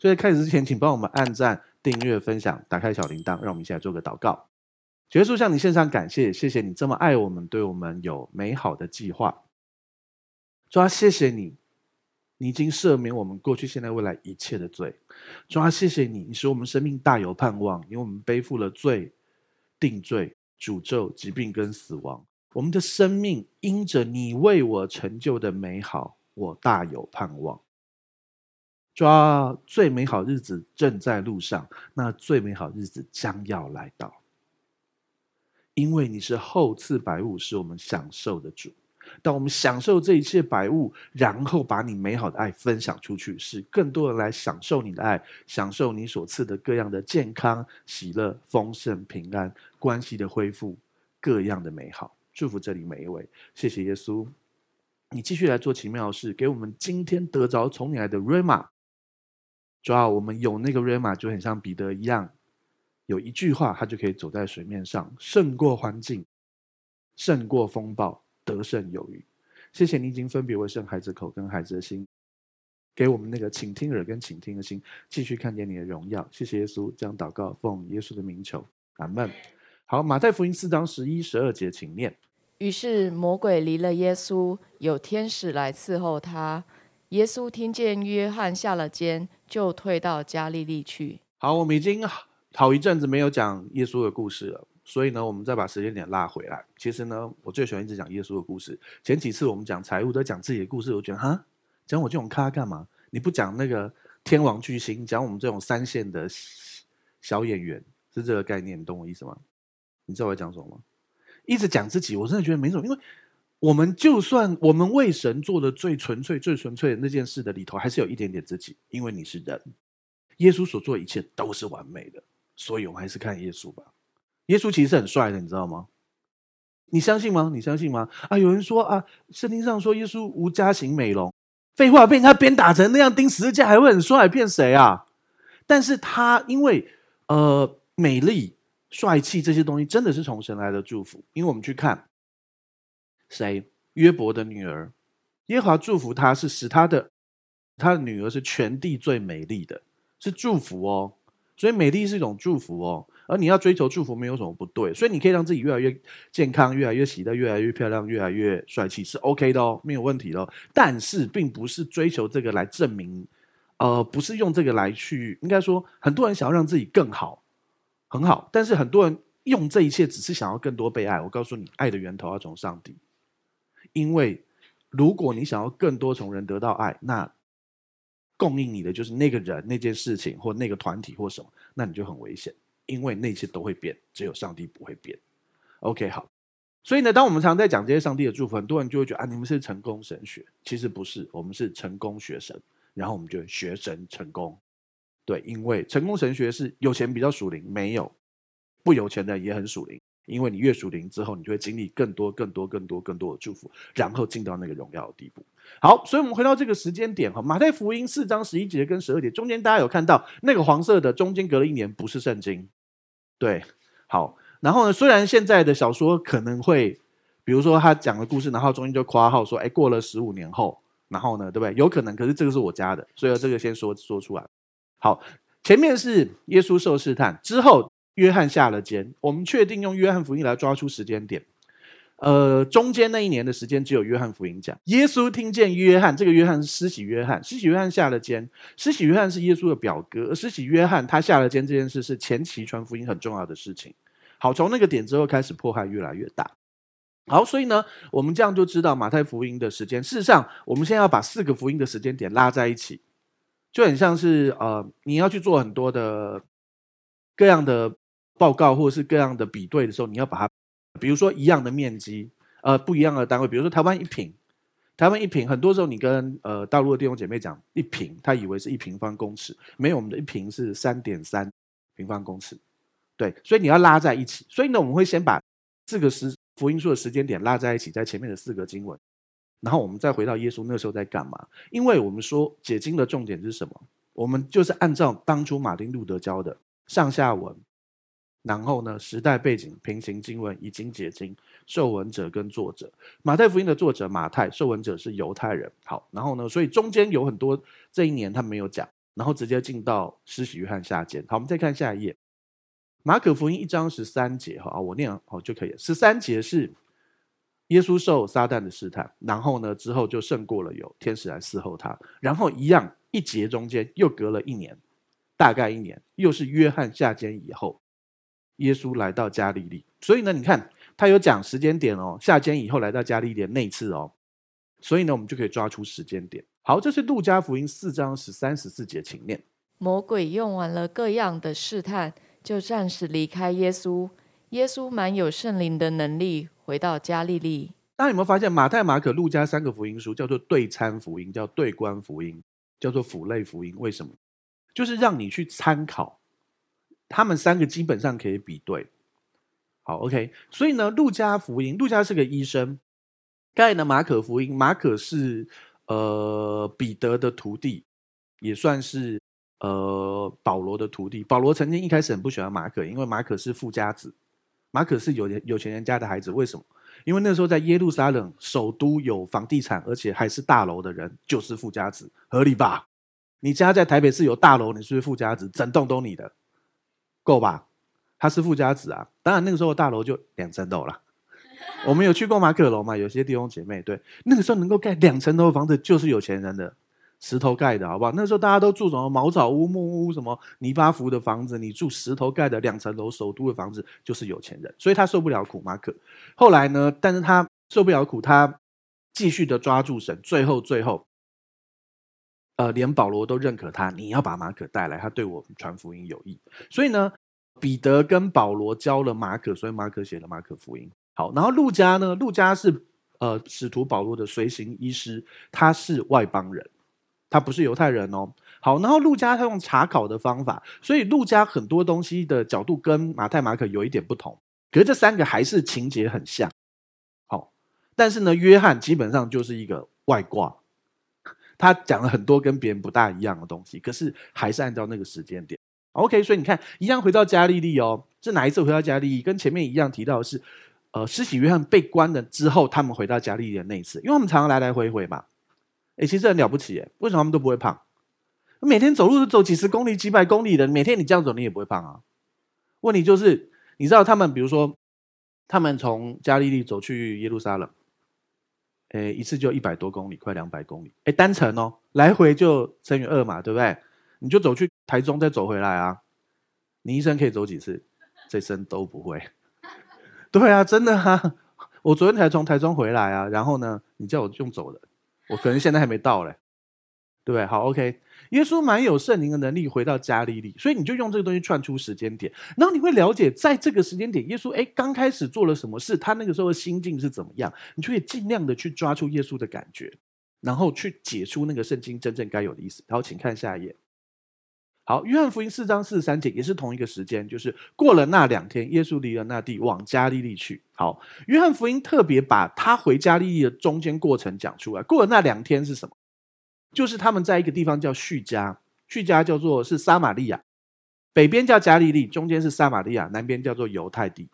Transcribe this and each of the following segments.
所以开始之前，请帮我们按赞、订阅、分享，打开小铃铛，让我们一起来做个祷告。结束向你献上感谢，谢谢你这么爱我们，对我们有美好的计划。主啊，谢谢你，你已经赦免我们过去、现在、未来一切的罪。主啊，谢谢你，你使我们生命大有盼望，因为我们背负了罪、定罪、诅咒、疾病跟死亡。我们的生命因着你为我成就的美好，我大有盼望。抓最美好日子正在路上，那最美好日子将要来到。因为你是厚赐百物，是我们享受的主。当我们享受这一切百物，然后把你美好的爱分享出去，使更多人来享受你的爱，享受你所赐的各样的健康、喜乐、丰盛、平安、关系的恢复，各样的美好。祝福这里每一位，谢谢耶稣。你继续来做奇妙的事，给我们今天得着从你来的 Rhema。主要我们有那个 Rhema，就很像彼得一样，有一句话，他就可以走在水面上，胜过环境，胜过风暴，得胜有余。谢谢你已经分别为圣孩子口跟孩子的心，给我们那个倾听耳跟倾听的心，继续看见你的荣耀。谢谢耶稣，这样祷告，奉耶稣的名求，阿门。好，马太福音四章十一、十二节，请念。于是魔鬼离了耶稣，有天使来伺候他。耶稣听见约翰下了监，就退到加利利去。好，我们已经好一阵子没有讲耶稣的故事了，所以呢，我们再把时间点拉回来。其实呢，我最喜欢一直讲耶稣的故事。前几次我们讲财务都讲自己的故事，我觉得哈，讲我这种咖干嘛？你不讲那个天王巨星，讲我们这种三线的小演员，是这个概念，你懂我意思吗？你知道我在讲什么吗？一直讲自己，我真的觉得没什么，因为。我们就算我们为神做的最纯粹、最纯粹的那件事的里头，还是有一点点自己，因为你是人。耶稣所做一切都是完美的，所以我们还是看耶稣吧。耶稣其实很帅的，你知道吗？你相信吗？你相信吗？啊，有人说啊，圣经上说耶稣无家型美容，废话，被人家鞭打成那样钉十字架还会很帅，骗谁啊？但是他因为呃美丽、帅气这些东西，真的是从神来的祝福，因为我们去看。谁？约伯的女儿，耶和华祝福他，是使他的他的女儿是全地最美丽的，是祝福哦。所以美丽是一种祝福哦。而你要追求祝福，没有什么不对。所以你可以让自己越来越健康，越来越喜乐，越来越漂亮，越来越帅气，是 OK 的哦，没有问题的哦。但是并不是追求这个来证明，呃，不是用这个来去，应该说，很多人想要让自己更好，很好。但是很多人用这一切，只是想要更多被爱。我告诉你，爱的源头要从上帝。因为，如果你想要更多从人得到爱，那供应你的就是那个人、那件事情或那个团体或什么，那你就很危险，因为那些都会变，只有上帝不会变。OK，好。所以呢，当我们常在讲这些上帝的祝福，很多人就会觉得啊，你们是成功神学，其实不是，我们是成功学神，然后我们就学神成功。对，因为成功神学是有钱比较属灵，没有不有钱的也很属灵。因为你越属灵之后，你就会经历更多、更多、更多、更多的祝福，然后进到那个荣耀的地步。好，所以我们回到这个时间点哈，马太福音四章十一节跟十二节中间，大家有看到那个黄色的中间隔了一年，不是圣经。对，好，然后呢，虽然现在的小说可能会，比如说他讲的故事，然后中间就括号说，哎，过了十五年后，然后呢，对不对？有可能，可是这个是我加的，所以这个先说说出来。好，前面是耶稣受试探之后。约翰下了监，我们确定用约翰福音来抓出时间点。呃，中间那一年的时间只有约翰福音讲。耶稣听见约翰，这个约翰是施洗约翰，施洗约翰下了监。施洗约翰是耶稣的表哥，而施洗约翰他下了监这件事是前期传福音很重要的事情。好，从那个点之后开始，迫害越来越大。好，所以呢，我们这样就知道马太福音的时间。事实上，我们现在要把四个福音的时间点拉在一起，就很像是呃，你要去做很多的各样的。报告或者是各样的比对的时候，你要把它，比如说一样的面积，呃，不一样的单位，比如说台湾一平，台湾一平，很多时候你跟呃大陆的弟兄姐妹讲一平，他以为是一平方公尺，没有，我们的一平是三点三平方公尺，对，所以你要拉在一起，所以呢，我们会先把四个时福音书的时间点拉在一起，在前面的四个经文，然后我们再回到耶稣那时候在干嘛？因为我们说解经的重点是什么？我们就是按照当初马丁路德教的上下文。然后呢，时代背景、平行经文、已经解经、受文者跟作者。马太福音的作者马太，受文者是犹太人。好，然后呢，所以中间有很多这一年他没有讲，然后直接进到施洗约翰下监。好，我们再看下一页，马可福音一章十三节，哈，我念好就可以了。十三节是耶稣受撒旦的试探，然后呢之后就胜过了，有天使来伺候他，然后一样一节中间又隔了一年，大概一年，又是约翰下监以后，耶稣来到加利利。所以呢，你看他有讲时间点哦，下监以后来到加利利的那次哦。所以呢，我们就可以抓出时间点。好，这是路加福音四章十三、十四节，请念。魔鬼用完了各样的试探，就暂时离开耶稣。耶稣满有圣灵的能力，回到加利利。大家有没有发现，马太、马可、路加三个福音书叫做对参福音，叫对观福音，叫做辅类福音？为什么？就是让你去参考，他们三个基本上可以比对。好，OK。所以呢，路加福音，路加是个医生。盖呢马可福音，马可是呃彼得的徒弟，也算是呃保罗的徒弟。保罗曾经一开始很不喜欢马可，因为马可是富家子，马可是有有钱人家的孩子。为什么？因为那时候在耶路撒冷首都有房地产，而且还是大楼的人，就是富家子，合理吧？你家在台北市有大楼，你是不是富家子？整栋都你的，够吧？他是富家子啊，当然那个时候大楼就两层楼了。我们有去过马可楼嘛？有些弟兄姐妹，对，那个时候能够盖两层楼的房子，就是有钱人的石头盖的，好不好？那时候大家都住什么茅草屋、木屋，什么泥巴服的房子，你住石头盖的两层楼首都的房子，就是有钱人。所以他受不了苦，马可。后来呢？但是他受不了苦，他继续的抓住神，最后最后，呃，连保罗都认可他，你要把马可带来，他对我传福音有益。所以呢，彼得跟保罗教了马可，所以马可写了马可福音。好，然后路加呢？路加是呃使徒保罗的随行医师，他是外邦人，他不是犹太人哦。好，然后路加他用查考的方法，所以路加很多东西的角度跟马太、马可有一点不同，可是这三个还是情节很像。好，但是呢，约翰基本上就是一个外挂，他讲了很多跟别人不大一样的东西，可是还是按照那个时间点。OK，所以你看，一样回到加利利哦，是哪一次回到加利利？跟前面一样提到的是。呃，施洗约翰被关了之后，他们回到加利利的那一次，因为他们常常来来回回嘛。哎，其实很了不起，哎，为什么他们都不会胖？每天走路都走几十公里、几百公里的，每天你这样走，你也不会胖啊。问题就是，你知道他们，比如说，他们从加利利走去耶路撒冷，哎，一次就一百多公里，快两百公里。哎，单程哦，来回就乘以二嘛，对不对？你就走去台中再走回来啊。你一生可以走几次？这生都不会。对啊，真的啊！我昨天才从台中回来啊，然后呢，你叫我用走的，我可能现在还没到嘞，对？好，OK。耶稣满有圣灵的能力回到加利利，所以你就用这个东西串出时间点，然后你会了解在这个时间点，耶稣哎刚开始做了什么事，他那个时候的心境是怎么样，你就可以尽量的去抓住耶稣的感觉，然后去解出那个圣经真正该有的意思。然后请看下一页。好，约翰福音四章四十三节也是同一个时间，就是过了那两天，耶稣离了那地，往加利利去。好，约翰福音特别把他回加利利的中间过程讲出来。过了那两天是什么？就是他们在一个地方叫叙加，叙加叫做是撒玛利亚，北边叫加利利，中间是撒玛利亚，南边叫做犹太地。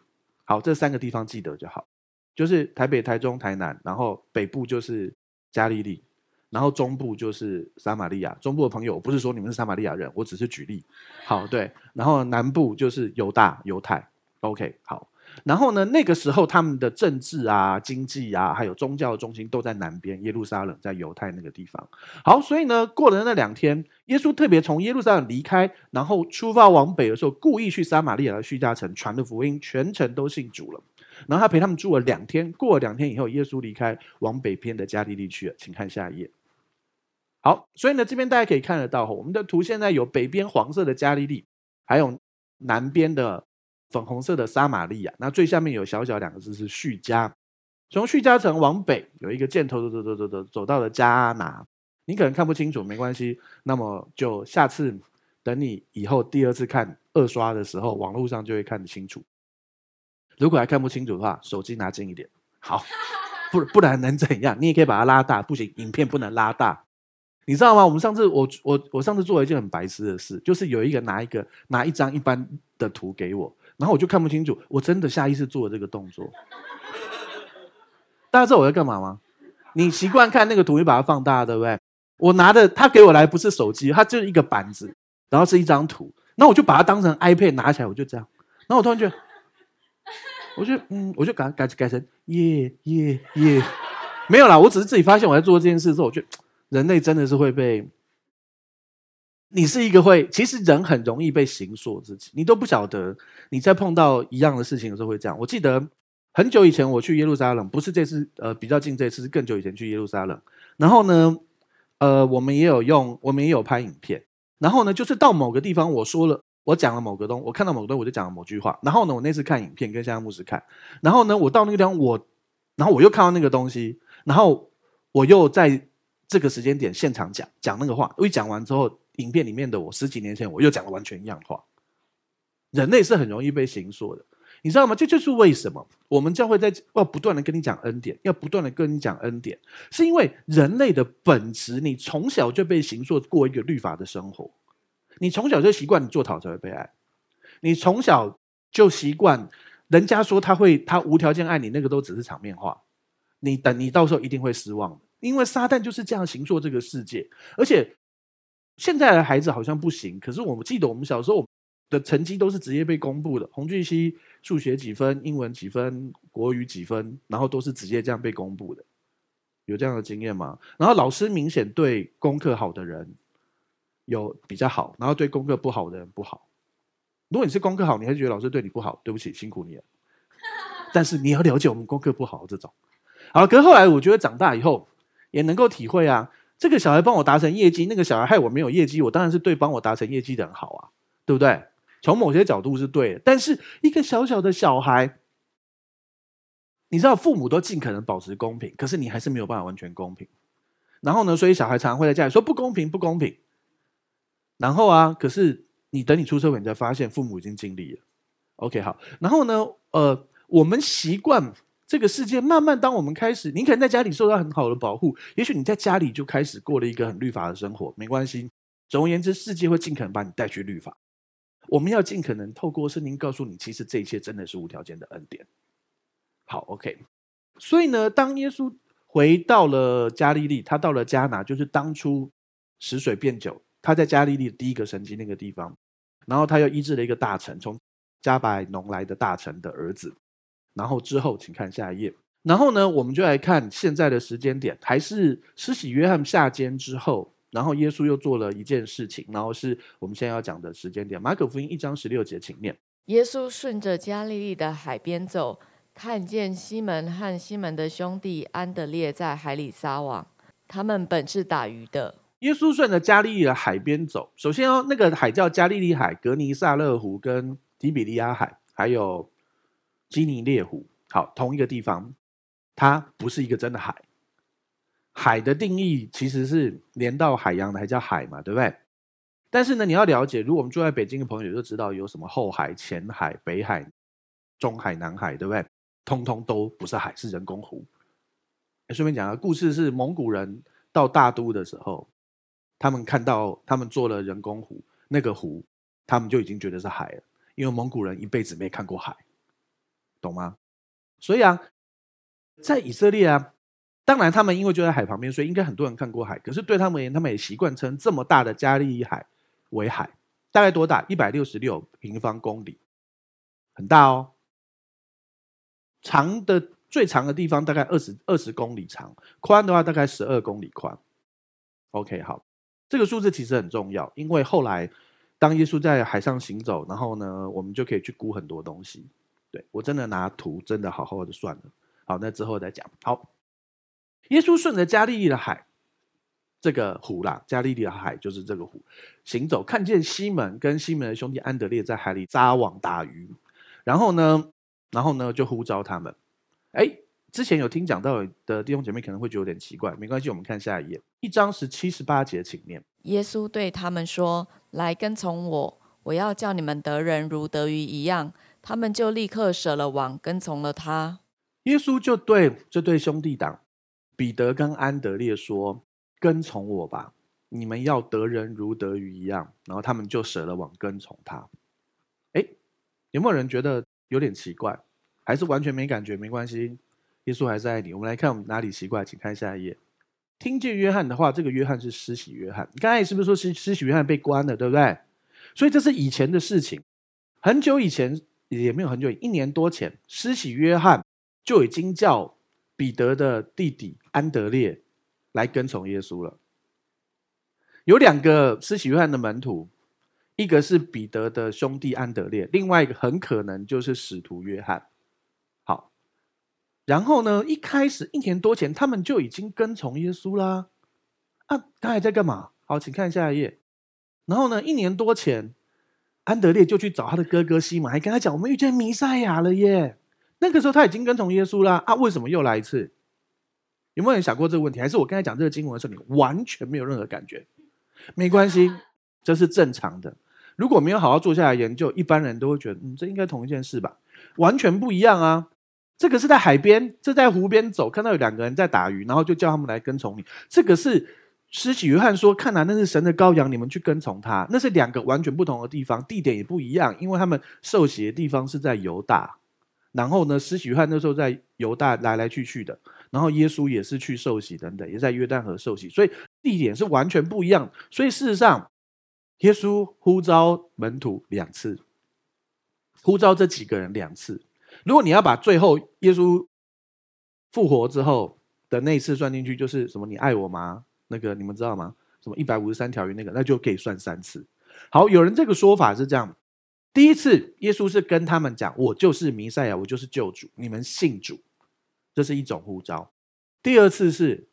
好，这三个地方记得就好，就是台北、台中、台南，然后北部就是加利利。然后中部就是撒玛利亚，中部的朋友，我不是说你们是撒玛利亚人，我只是举例。好，对。然后南部就是犹大、犹太。OK，好。然后呢，那个时候他们的政治啊、经济啊，还有宗教的中心都在南边，耶路撒冷在犹太那个地方。好，所以呢，过了那两天，耶稣特别从耶路撒冷离开，然后出发往北的时候，故意去撒玛利亚的叙加城传的福音，全城都信主了。然后他陪他们住了两天，过了两天以后，耶稣离开，往北边的加利利去了。请看下一页。好，所以呢，这边大家可以看得到，我们的图现在有北边黄色的加利利，还有南边的粉红色的撒玛利亚。那最下面有小小两个字是叙加，从叙加城往北有一个箭头走走走走走走到了加拿。你可能看不清楚，没关系，那么就下次等你以后第二次看二刷的时候，网络上就会看得清楚。如果还看不清楚的话，手机拿近一点，好，不不然能怎样？你也可以把它拉大，不行，影片不能拉大。你知道吗？我们上次我我我上次做了一件很白痴的事，就是有一个拿一个拿一张一般的图给我，然后我就看不清楚，我真的下意识做了这个动作。大家知道我在干嘛吗？你习惯看那个图，你把它放大，对不对？我拿的他给我来不是手机，它就是一个板子，然后是一张图，那我就把它当成 iPad 拿起来，我就这样。然后我突然觉得，我就嗯，我就改改改成耶耶耶，没有啦，我只是自己发现我在做这件事之后，我觉得人类真的是会被。你是一个会，其实人很容易被形塑自己，你都不晓得你在碰到一样的事情的时候会这样。我记得很久以前我去耶路撒冷，不是这次，呃，比较近这次是更久以前去耶路撒冷。然后呢，呃，我们也有用，我们也有拍影片。然后呢，就是到某个地方，我说了，我讲了某个东，我看到某个东，我就讲了某句话。然后呢，我那次看影片跟现在牧师看，然后呢，我到那个地方，我，然后我又看到那个东西，然后我又在这个时间点现场讲讲那个话。我一讲完之后。影片里面的我，十几年前我又讲了完全一样话。人类是很容易被形塑的，你知道吗？这就是为什么我们教会在要不断的跟你讲恩典，要不断的跟你讲恩典，是因为人类的本质，你从小就被形塑过一个律法的生活，你从小就习惯你做讨才会被爱，你从小就习惯人家说他会他无条件爱你，那个都只是场面话，你等你到时候一定会失望，因为撒旦就是这样形塑这个世界，而且。现在的孩子好像不行，可是我们记得我们小时候的成绩都是直接被公布的，洪俊熙数学几分，英文几分，国语几分，然后都是直接这样被公布的，有这样的经验吗？然后老师明显对功课好的人有比较好，然后对功课不好的人不好。如果你是功课好，你还觉得老师对你不好，对不起，辛苦你了。但是你要了解我们功课不好这种。好，可是后来我觉得长大以后也能够体会啊。这个小孩帮我达成业绩，那个小孩害我没有业绩，我当然是对帮我达成业绩的人好啊，对不对？从某些角度是对的，但是一个小小的小孩，你知道父母都尽可能保持公平，可是你还是没有办法完全公平。然后呢，所以小孩常常会在家里说不公平，不公平。然后啊，可是你等你出社会，你才发现父母已经尽力了。OK，好。然后呢，呃，我们习惯。这个世界慢慢，当我们开始，你可能在家里受到很好的保护，也许你在家里就开始过了一个很律法的生活，没关系。总而言之，世界会尽可能把你带去律法。我们要尽可能透过圣经告诉你，其实这一切真的是无条件的恩典。好，OK。所以呢，当耶稣回到了加利利，他到了迦拿，就是当初使水变酒，他在加利利第一个神迹那个地方，然后他又医治了一个大臣，从迦百农来的大臣的儿子。然后之后，请看下一页。然后呢，我们就来看现在的时间点，还是施洗约翰下监之后，然后耶稣又做了一件事情，然后是我们现在要讲的时间点。马可福音一章十六节，请念：耶稣顺着加利利的海边走，看见西门和西门的兄弟安德烈在海里撒网，他们本是打鱼的。耶稣顺着加利利的海边走，首先哦，那个海叫加利利海、格尼撒勒湖跟提比利亚海，还有。基尼列湖，好，同一个地方，它不是一个真的海。海的定义其实是连到海洋的，还叫海嘛，对不对？但是呢，你要了解，如果我们住在北京的朋友就知道，有什么后海、前海、北海、中海、南海，对不对？通通都不是海，是人工湖。顺便讲个故事，是蒙古人到大都的时候，他们看到他们做了人工湖，那个湖，他们就已经觉得是海了，因为蒙古人一辈子没看过海。懂吗？所以啊，在以色列啊，当然他们因为就在海旁边，所以应该很多人看过海。可是对他们而言，他们也习惯称这么大的加利利海为海。大概多大？一百六十六平方公里，很大哦。长的最长的地方大概二十二十公里长，宽的话大概十二公里宽。OK，好，这个数字其实很重要，因为后来当耶稣在海上行走，然后呢，我们就可以去估很多东西。我真的拿图，真的好好的算了。好，那之后再讲。好，耶稣顺着加利利的海，这个湖啦，加利利的海就是这个湖，行走，看见西门跟西门的兄弟安德烈在海里撒网打鱼，然后呢，然后呢就呼召他们。哎，之前有听讲到的弟兄姐妹可能会觉得有点奇怪，没关系，我们看下一页，一章十七、十八节，请念。耶稣对他们说：“来跟从我，我要叫你们得人如得鱼一样。”他们就立刻舍了网，跟从了他。耶稣就对这对兄弟党彼得跟安德烈说：“跟从我吧，你们要得人如得鱼一样。”然后他们就舍了网，跟从他。哎，有没有人觉得有点奇怪？还是完全没感觉？没关系，耶稣还是爱你。我们来看我们哪里奇怪，请看下一页。听见约翰的话，这个约翰是施洗约翰。刚才是不是说施施洗约翰被关了，对不对？所以这是以前的事情，很久以前也没有很久，一年多前，施洗约翰就已经叫彼得的弟弟安德烈来跟从耶稣了。有两个施洗约翰的门徒，一个是彼得的兄弟安德烈，另外一个很可能就是使徒约翰。好，然后呢，一开始一年多前，他们就已经跟从耶稣啦。啊，他还在干嘛？好，请看下一页。然后呢，一年多前，安德烈就去找他的哥哥西马，还跟他讲：“我们遇见弥赛亚了耶！”那个时候他已经跟从耶稣啦。啊，为什么又来一次？有没有人想过这个问题？还是我刚才讲这个经文的时候，你完全没有任何感觉？没关系，这是正常的。如果没有好好坐下来研究，一般人都会觉得，嗯，这应该同一件事吧？完全不一样啊！这个是在海边，这在湖边走，看到有两个人在打鱼，然后就叫他们来跟从你。这个是施洗约翰说：“看来那是神的羔羊，你们去跟从他。”那是两个完全不同的地方，地点也不一样，因为他们受洗的地方是在犹大。然后呢，施洗约翰那时候在犹大来来去去的，然后耶稣也是去受洗等等，也在约旦河受洗，所以地点是完全不一样。所以事实上，耶稣呼召门徒两次，呼召这几个人两次。如果你要把最后耶稣复活之后的那一次算进去，就是什么？你爱我吗？那个你们知道吗？什么一百五十三条鱼那个，那就可以算三次。好，有人这个说法是这样。第一次，耶稣是跟他们讲：“我就是弥赛亚，我就是救主，你们信主。”这是一种呼召。第二次是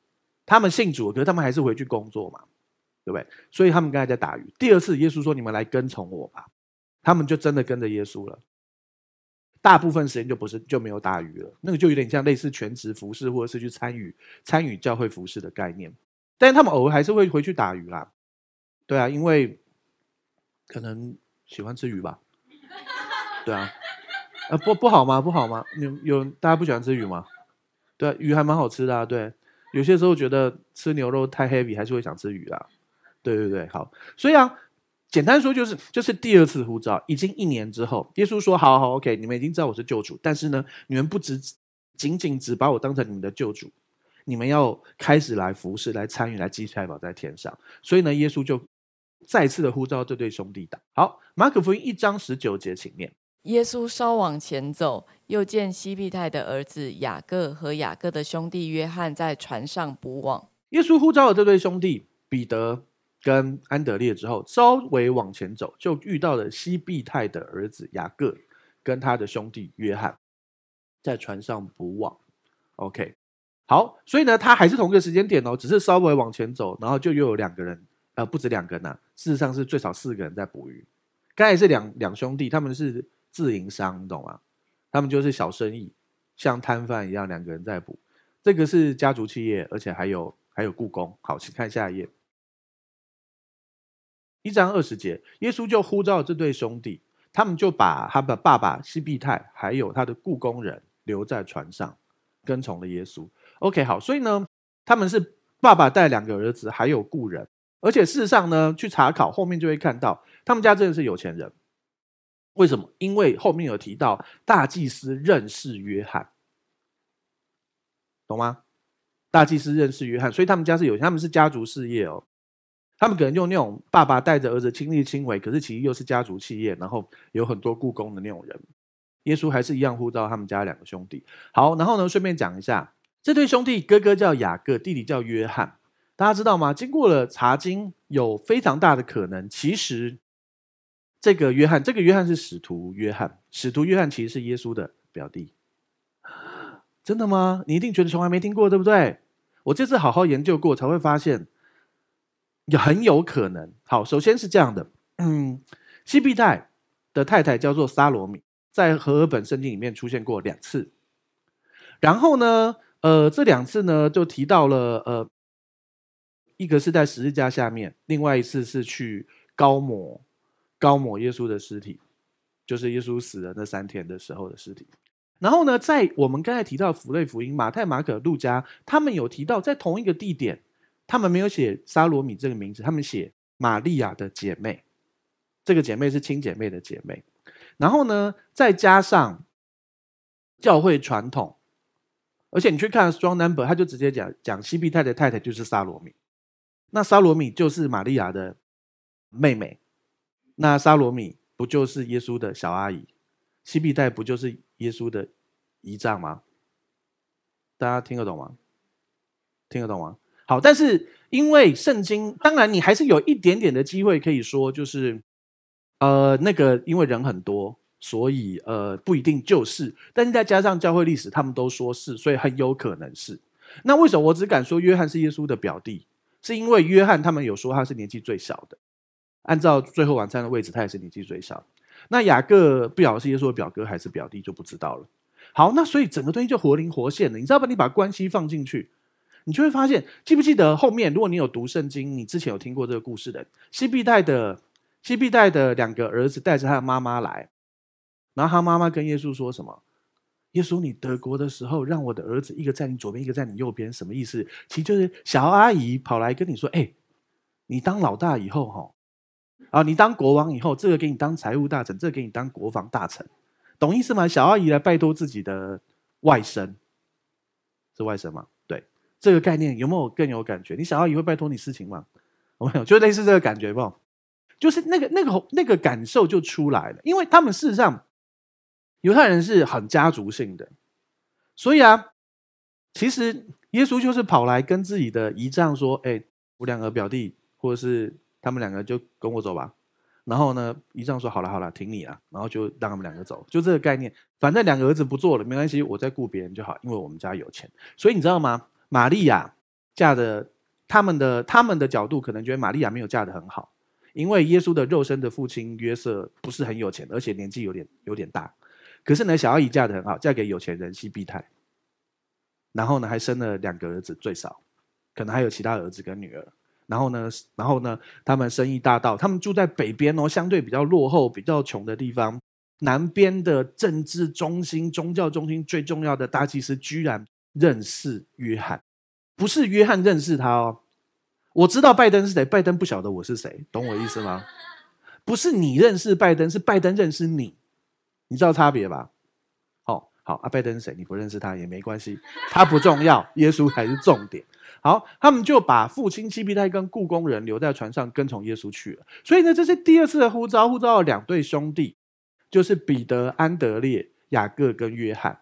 他们信主，可是他们还是回去工作嘛，对不对？所以他们刚才在打鱼。第二次，耶稣说：“你们来跟从我吧。”他们就真的跟着耶稣了。大部分时间就不是就没有打鱼了，那个就有点像类似全职服饰，或者是去参与参与教会服饰的概念。但他们偶尔还是会回去打鱼啦。对啊，因为可能喜欢吃鱼吧。对啊，啊不不好吗？不好吗？有有大家不喜欢吃鱼吗？对啊，鱼还蛮好吃的啊。对，有些时候觉得吃牛肉太 heavy，还是会想吃鱼啦。对对对，好。所以啊，简单说就是，就是第二次呼召，已经一年之后，耶稣说：“好好，OK，你们已经知道我是救主，但是呢，你们不只仅仅只把我当成你们的救主，你们要开始来服侍、来参与、来积财宝在天上。”所以呢，耶稣就再次的呼召这对兄弟党。好，马可福音一章十九节，请念。耶稣稍往前走，又见西庇太的儿子雅各和雅各的兄弟约翰在船上捕网。耶稣呼召了这对兄弟彼得跟安德烈之后，稍微往前走，就遇到了西庇太的儿子雅各跟他的兄弟约翰在船上捕网。OK，好，所以呢，他还是同一个时间点哦，只是稍微往前走，然后就又有两个人，呃，不止两个人呐，事实上是最少四个人在捕鱼。刚才是两两兄弟，他们是。自营商，你懂吗？他们就是小生意，像摊贩一样，两个人在捕。这个是家族企业，而且还有还有雇工。好，请看下一页。一章二十节，耶稣就呼召这对兄弟，他们就把他的爸爸西庇太还有他的雇工人留在船上，跟从了耶稣。OK，好，所以呢，他们是爸爸带两个儿子，还有雇人，而且事实上呢，去查考后面就会看到，他们家真的是有钱人。为什么？因为后面有提到大祭司认识约翰，懂吗？大祭司认识约翰，所以他们家是有钱，他们是家族事业哦。他们可能用那种爸爸带着儿子亲力亲为，可是其实又是家族企业，然后有很多雇工的那种人。耶稣还是一样呼召他们家两个兄弟。好，然后呢，顺便讲一下，这对兄弟哥哥叫雅各，弟弟叫约翰。大家知道吗？经过了查经，有非常大的可能，其实。这个约翰，这个约翰是使徒约翰。使徒约翰其实是耶稣的表弟，真的吗？你一定觉得从来没听过，对不对？我这次好好研究过，才会发现，也很有可能。好，首先是这样的，嗯，西庇太的太太叫做撒罗米，在和合本圣经里面出现过两次。然后呢，呃，这两次呢，就提到了，呃，一个是在十字架下面，另外一次是去高抹。高抹耶稣的尸体，就是耶稣死了那三天的时候的尸体。然后呢，在我们刚才提到的符类福音，马太、马可、路加，他们有提到在同一个地点，他们没有写撒罗米这个名字，他们写玛利亚的姐妹。这个姐妹是亲姐妹的姐妹。然后呢，再加上教会传统，而且你去看 Strong Number，他就直接讲讲西庇太的太太就是撒罗米，那撒罗米就是玛利亚的妹妹，那撒罗米不就是耶稣的小阿姨？西庇太不就是耶稣的姨丈吗？大家听得懂吗？听得懂吗？好，但是因为圣经，当然你还是有一点点的机会可以说，就是呃，那个因为人很多。所以，呃，不一定就是，但是再加上教会历史，他们都说是，所以很有可能是。那为什么我只敢说约翰是耶稣的表弟？是因为约翰他们有说他是年纪最小的，按照最后晚餐的位置，他也是年纪最小。那雅各不晓得是耶稣的表哥还是表弟就不知道了。好，那所以整个东西就活灵活现的，你知道吧？你把关系放进去，你就会发现，记不记得后面？如果你有读圣经，你之前有听过这个故事的，西庇太的西庇太的两个儿子带着他的妈妈来。然后他妈妈跟耶稣说什么？耶稣，你得国的时候，让我的儿子一个在你左边，一个在你右边，什么意思？其实就是小阿姨跑来跟你说：“哎，你当老大以后，哈，啊，你当国王以后，这个给你当财务大臣，这个给你当国防大臣，懂意思吗？”小阿姨来拜托自己的外甥，是外甥吗？对，这个概念有没有更有感觉？你小阿姨会拜托你事情吗？有没有？就类似这个感觉不？就是那个那个那个感受就出来了，因为他们事实上。犹太人是很家族性的，所以啊，其实耶稣就是跑来跟自己的姨丈说：“哎，我两个表弟，或者是他们两个就跟我走吧。”然后呢，姨丈说：“好了好了，听你啊。”然后就让他们两个走，就这个概念。反正两个儿子不做了，没关系，我再雇别人就好，因为我们家有钱。所以你知道吗？玛利亚嫁的，他们的他们的角度可能觉得玛利亚没有嫁的很好，因为耶稣的肉身的父亲约瑟不是很有钱，而且年纪有点有点大。可是呢，小阿姨嫁得很好，嫁给有钱人西庇太，然后呢，还生了两个儿子，最少，可能还有其他儿子跟女儿。然后呢，然后呢，他们生意大到，他们住在北边哦，相对比较落后、比较穷的地方。南边的政治中心、宗教中心最重要的大祭司，居然认识约翰，不是约翰认识他哦。我知道拜登是谁，拜登不晓得我是谁，懂我意思吗？不是你认识拜登，是拜登认识你。你知道差别吧？好好，阿拜登是谁？你不认识他也没关系，他不重要，耶稣才是重点。好，他们就把父亲西庇太跟雇工人留在船上，跟从耶稣去了。所以呢，这是第二次的呼召，呼召了两对兄弟，就是彼得、安德烈、雅各跟约翰。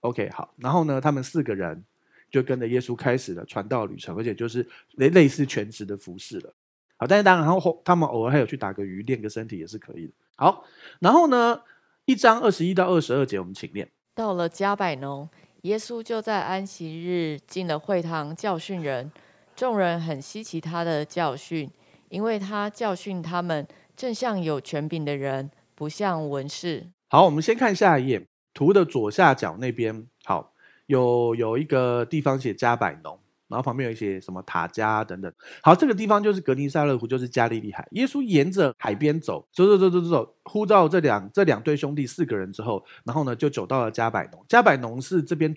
OK，好，然后呢，他们四个人就跟着耶稣开始了传道旅程，而且就是类类似全职的服侍了。好，但是当然，然后他们偶尔还有去打个鱼，练个身体也是可以的。好，然后呢？一章二十一到二十二节，我们请念。到了加百农，耶稣就在安息日进了会堂教训人，众人很稀奇他的教训，因为他教训他们，正像有权柄的人，不像文士。好，我们先看下一页，图的左下角那边，好，有有一个地方写加百农。然后旁边有一些什么塔加等等。好，这个地方就是格尼撒勒湖，就是加利利海。耶稣沿着海边走，走走走走走，呼召这两这两对兄弟四个人之后，然后呢就走到了加百农。加百农是这边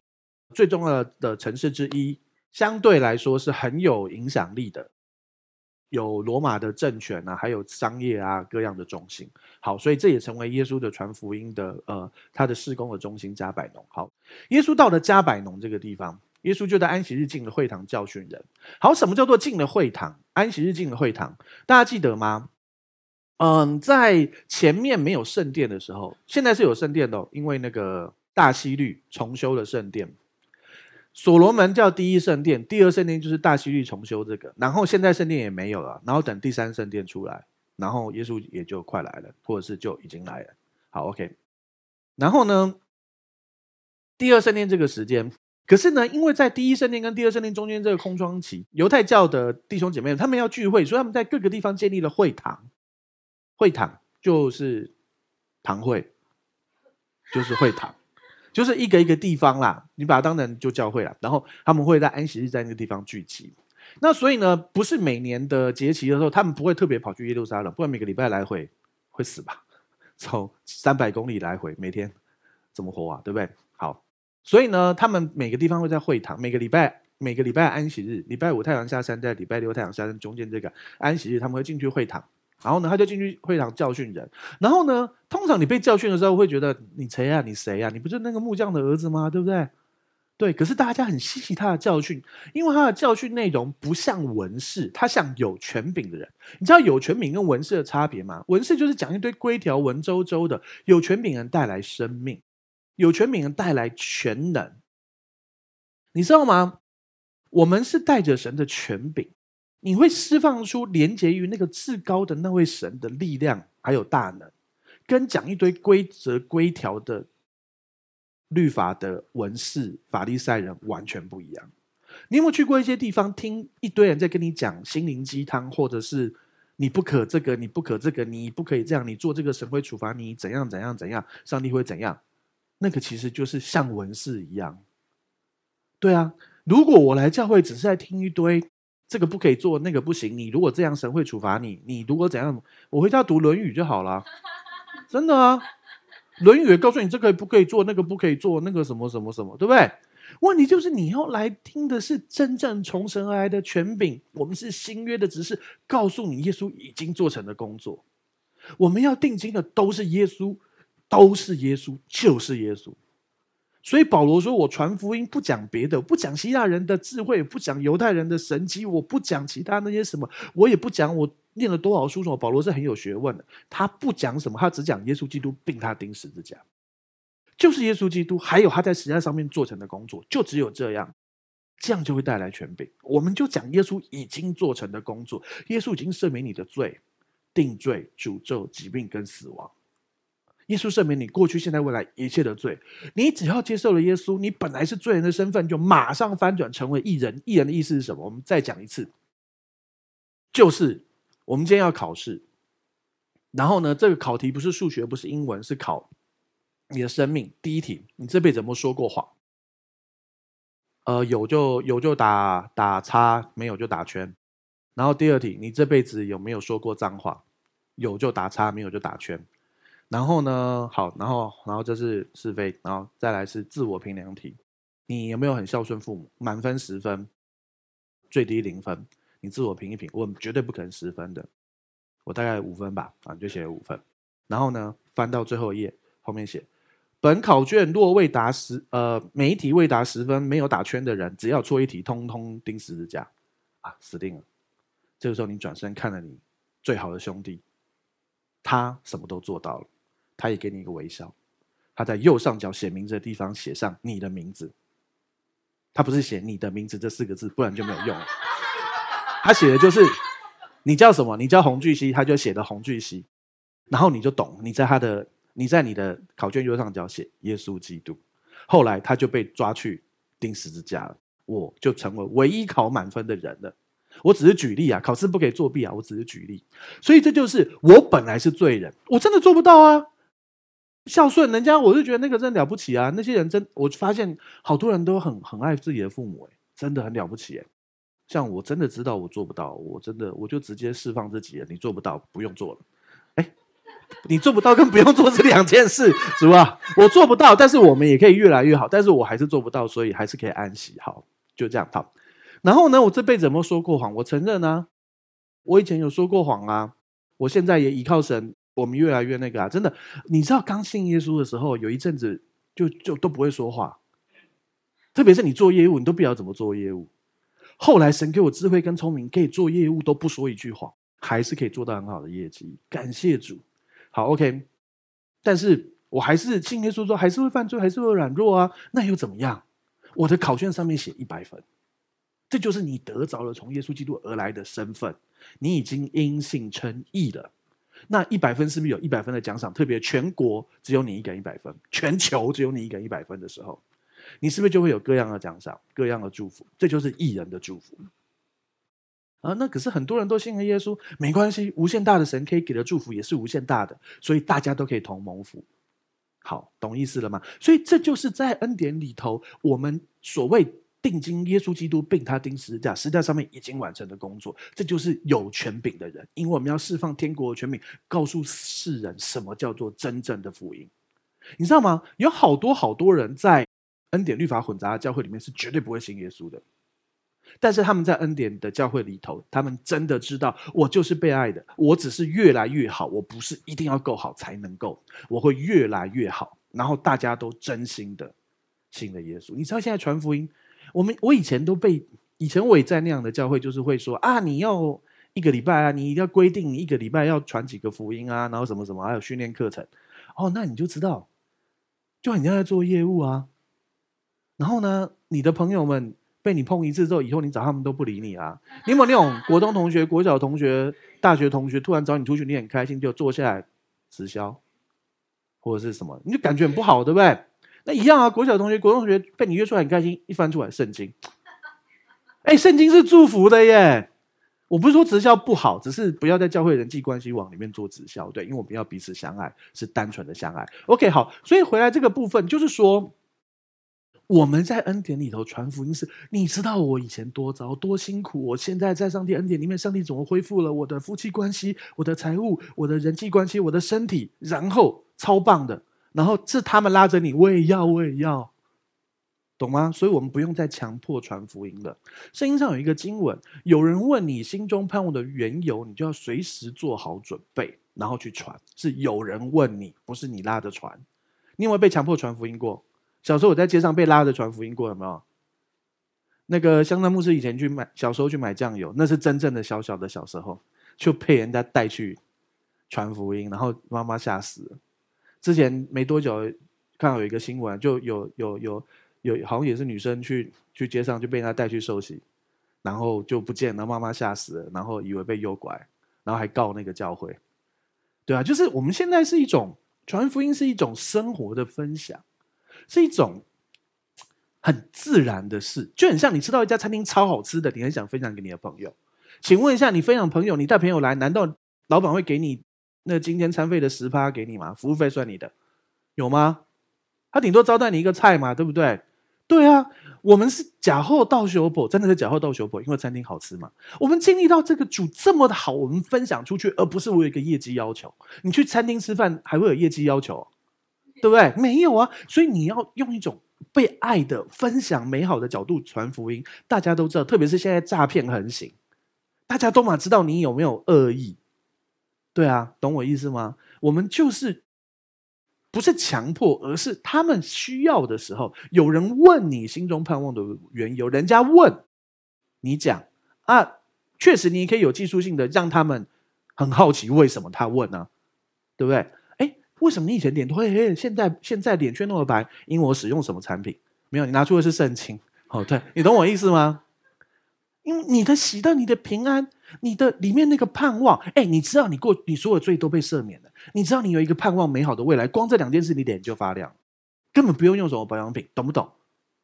最重要的城市之一，相对来说是很有影响力的，有罗马的政权啊，还有商业啊各样的中心。好，所以这也成为耶稣的传福音的呃他的事工的中心。加百农。好，耶稣到了加百农这个地方。耶稣就在安息日进了会堂教训人。好，什么叫做进了会堂？安息日进了会堂，大家记得吗？嗯，在前面没有圣殿的时候，现在是有圣殿的，因为那个大希律重修了圣殿。所罗门叫第一圣殿，第二圣殿就是大希律重修这个，然后现在圣殿也没有了，然后等第三圣殿出来，然后耶稣也就快来了，或者是就已经来了。好，OK。然后呢，第二圣殿这个时间。可是呢，因为在第一圣殿跟第二圣殿中间这个空窗期，犹太教的弟兄姐妹他们要聚会，所以他们在各个地方建立了会堂。会堂就是堂会，就是会堂，就是一个一个地方啦。你把它当成就教会啦。然后他们会在安息日在那个地方聚集。那所以呢，不是每年的节期的时候，他们不会特别跑去耶路撒冷，不然每个礼拜来回会死吧？从三百公里来回，每天怎么活啊？对不对？所以呢，他们每个地方会在会堂，每个礼拜每个礼拜安息日，礼拜五太阳下山，在礼拜六太阳下山中间这个安息日，他们会进去会堂，然后呢，他就进去会堂教训人。然后呢，通常你被教训的时候，会觉得你谁呀、啊？你谁呀、啊？你不是那个木匠的儿子吗？对不对？对，可是大家很稀奇他的教训，因为他的教训内容不像文士，他像有权柄的人。你知道有权柄跟文士的差别吗？文士就是讲一堆规条，文绉绉的；有权柄人带来生命，有权柄人带来全能。你知道吗？我们是带着神的权柄，你会释放出连接于那个至高的那位神的力量，还有大能，跟讲一堆规则规条的。律法的文士、法利赛人完全不一样。你有没有去过一些地方，听一堆人在跟你讲心灵鸡汤，或者是你不可这个，你不可这个，你不可以这样，你做这个神会处罚你怎样怎样怎样，上帝会怎样？那个其实就是像文士一样。对啊，如果我来教会只是在听一堆这个不可以做，那个不行，你如果这样神会处罚你，你如果怎样，我回家读《论语》就好了。真的啊。《论语》告诉你，这个不可以做，那个不可以做，那个什么什么什么，对不对？问题就是你要来听的是真正从神而来的权柄。我们是新约的指示，告诉你耶稣已经做成的工作。我们要定睛的都是耶稣，都是耶稣，就是耶稣。所以保罗说：“我传福音不讲别的，不讲希腊人的智慧，不讲犹太人的神迹，我不讲其他那些什么，我也不讲我。”念了多少书？什么？保罗是很有学问的。他不讲什么，他只讲耶稣基督，并他钉十字架，就是耶稣基督，还有他在十字架上面做成的工作，就只有这样，这样就会带来权柄。我们就讲耶稣已经做成的工作，耶稣已经赦免你的罪、定罪、诅咒、疾病跟死亡。耶稣赦免你过去、现在、未来一切的罪。你只要接受了耶稣，你本来是罪人的身份，就马上翻转成为义人。义人的意思是什么？我们再讲一次，就是。我们今天要考试，然后呢，这个考题不是数学，不是英文，是考你的生命。第一题，你这辈子有没有说过谎？呃，有就有就打打叉，没有就打圈。然后第二题，你这辈子有没有说过脏话？有就打叉，没有就打圈。然后呢，好，然后然后这是是非，然后再来是自我评量题。你有没有很孝顺父母？满分十分，最低零分。你自我评一评，我绝对不可能十分的，我大概五分吧，啊，你就写了五分。然后呢，翻到最后一页，后面写：本考卷若未达十，呃，每一题未达十分，没有打圈的人，只要错一题，通通钉十字架，啊，死定了。这个时候，你转身看了你最好的兄弟，他什么都做到了，他也给你一个微笑，他在右上角写名字的地方写上你的名字，他不是写你的名字这四个字，不然就没有用了。他写的就是你叫什么？你叫洪巨熙，他就写的洪巨熙，然后你就懂。你在他的，你在你的考卷右上角写耶稣基督。后来他就被抓去钉十字架了，我就成为唯一考满分的人了。我只是举例啊，考试不可以作弊啊，我只是举例。所以这就是我本来是罪人，我真的做不到啊。孝顺人家，我就觉得那个真了不起啊。那些人真，我发现好多人都很很爱自己的父母，哎，真的很了不起，哎。像我真的知道我做不到，我真的我就直接释放自己了。你做不到，不用做了。哎，你做不到跟不用做是两件事，是吧？我做不到，但是我们也可以越来越好。但是我还是做不到，所以还是可以安息。好，就这样好。然后呢，我这辈子有没有说过谎？我承认啊，我以前有说过谎啊。我现在也依靠神，我们越来越那个啊。真的，你知道刚信耶稣的时候，有一阵子就就都不会说话，特别是你做业务，你都不知道怎么做业务。后来神给我智慧跟聪明，可以做业务都不说一句话，还是可以做到很好的业绩。感谢主。好，OK。但是我还是信耶稣说，还是会犯罪，还是会软弱啊。那又怎么样？我的考卷上面写一百分，这就是你得着了从耶稣基督而来的身份，你已经因信称义了。那一百分是不是有一百分的奖赏？特别全国只有你一个人一百分，全球只有你一个人一百分的时候。你是不是就会有各样的奖赏、各样的祝福？这就是艺人的祝福啊！那可是很多人都信了耶稣，没关系，无限大的神可以给的祝福也是无限大的，所以大家都可以同蒙福。好，懂意思了吗？所以这就是在恩典里头，我们所谓定睛耶稣基督，并他钉十字架，十字架上面已经完成的工作，这就是有权柄的人，因为我们要释放天国的权柄，告诉世人什么叫做真正的福音。你知道吗？有好多好多人在。恩典律法混杂的教会里面是绝对不会信耶稣的，但是他们在恩典的教会里头，他们真的知道我就是被爱的，我只是越来越好，我不是一定要够好才能够，我会越来越好，然后大家都真心的信了耶稣。你知道现在传福音，我们我以前都被以前我也在那样的教会，就是会说啊，你要一个礼拜啊，你一定要规定你一个礼拜要传几个福音啊，然后什么什么，还有训练课程。哦，那你就知道，就很像在做业务啊。然后呢，你的朋友们被你碰一次之后，以后你找他们都不理你啊。你有没有那种 国中同学、国小同学、大学同学突然找你出去，你很开心就坐下来直销，或者是什么，你就感觉很不好，对不对？那一样啊，国小同学、国中同学被你约出来很开心，一翻出来圣经，哎，圣经是祝福的耶。我不是说直销不好，只是不要在教会人际关系网里面做直销，对，因为我们要彼此相爱，是单纯的相爱。OK，好，所以回来这个部分就是说，我们在恩典里头传福音是，你知道我以前多糟多辛苦，我现在在上帝恩典里面，上帝怎么恢复了我的夫妻关系、我的财务、我的人际关系、我的身体，然后超棒的，然后是他们拉着你，我也要，我也要。懂吗？所以我们不用再强迫传福音了。圣经上有一个经文，有人问你心中盼望的缘由，你就要随时做好准备，然后去传。是有人问你，不是你拉着传。你有没有被强迫传福音过？小时候我在街上被拉着传福音过，有没有？那个香山牧师以前去买，小时候去买酱油，那是真正的小小的小时候，就被人家带去传福音，然后妈妈吓死了。之前没多久看到有一个新闻，就有有有。有好像也是女生去去街上就被人家带去受洗，然后就不见，然后妈妈吓死了，然后以为被诱拐，然后还告那个教会。对啊，就是我们现在是一种传福音，是一种生活的分享，是一种很自然的事，就很像你吃到一家餐厅超好吃的，你很想分享给你的朋友。请问一下，你分享朋友，你带朋友来，难道老板会给你那今天餐费的十趴给你吗？服务费算你的，有吗？他顶多招待你一个菜嘛，对不对？对啊，我们是假货到修补，真的是假货到修补，因为餐厅好吃嘛。我们经历到这个主这么的好，我们分享出去，而不是我有一个业绩要求。你去餐厅吃饭还会有业绩要求，对不对？没有啊，所以你要用一种被爱的分享美好的角度传福音。大家都知道，特别是现在诈骗横行，大家都嘛知道你有没有恶意。对啊，懂我意思吗？我们就是。不是强迫，而是他们需要的时候，有人问你心中盼望的缘由，人家问你讲啊，确实你可以有技术性的让他们很好奇为什么他问呢、对不对？哎，为什么你以前脸会黑，现在现在脸却那么白？因为我使用什么产品？没有，你拿出的是圣经。哦，对，你懂我意思吗？因为你的喜乐，你的平安。你的里面那个盼望，哎，你知道你过你所有罪都被赦免了，你知道你有一个盼望美好的未来，光这两件事你脸就发亮，根本不用用什么保养品，懂不懂？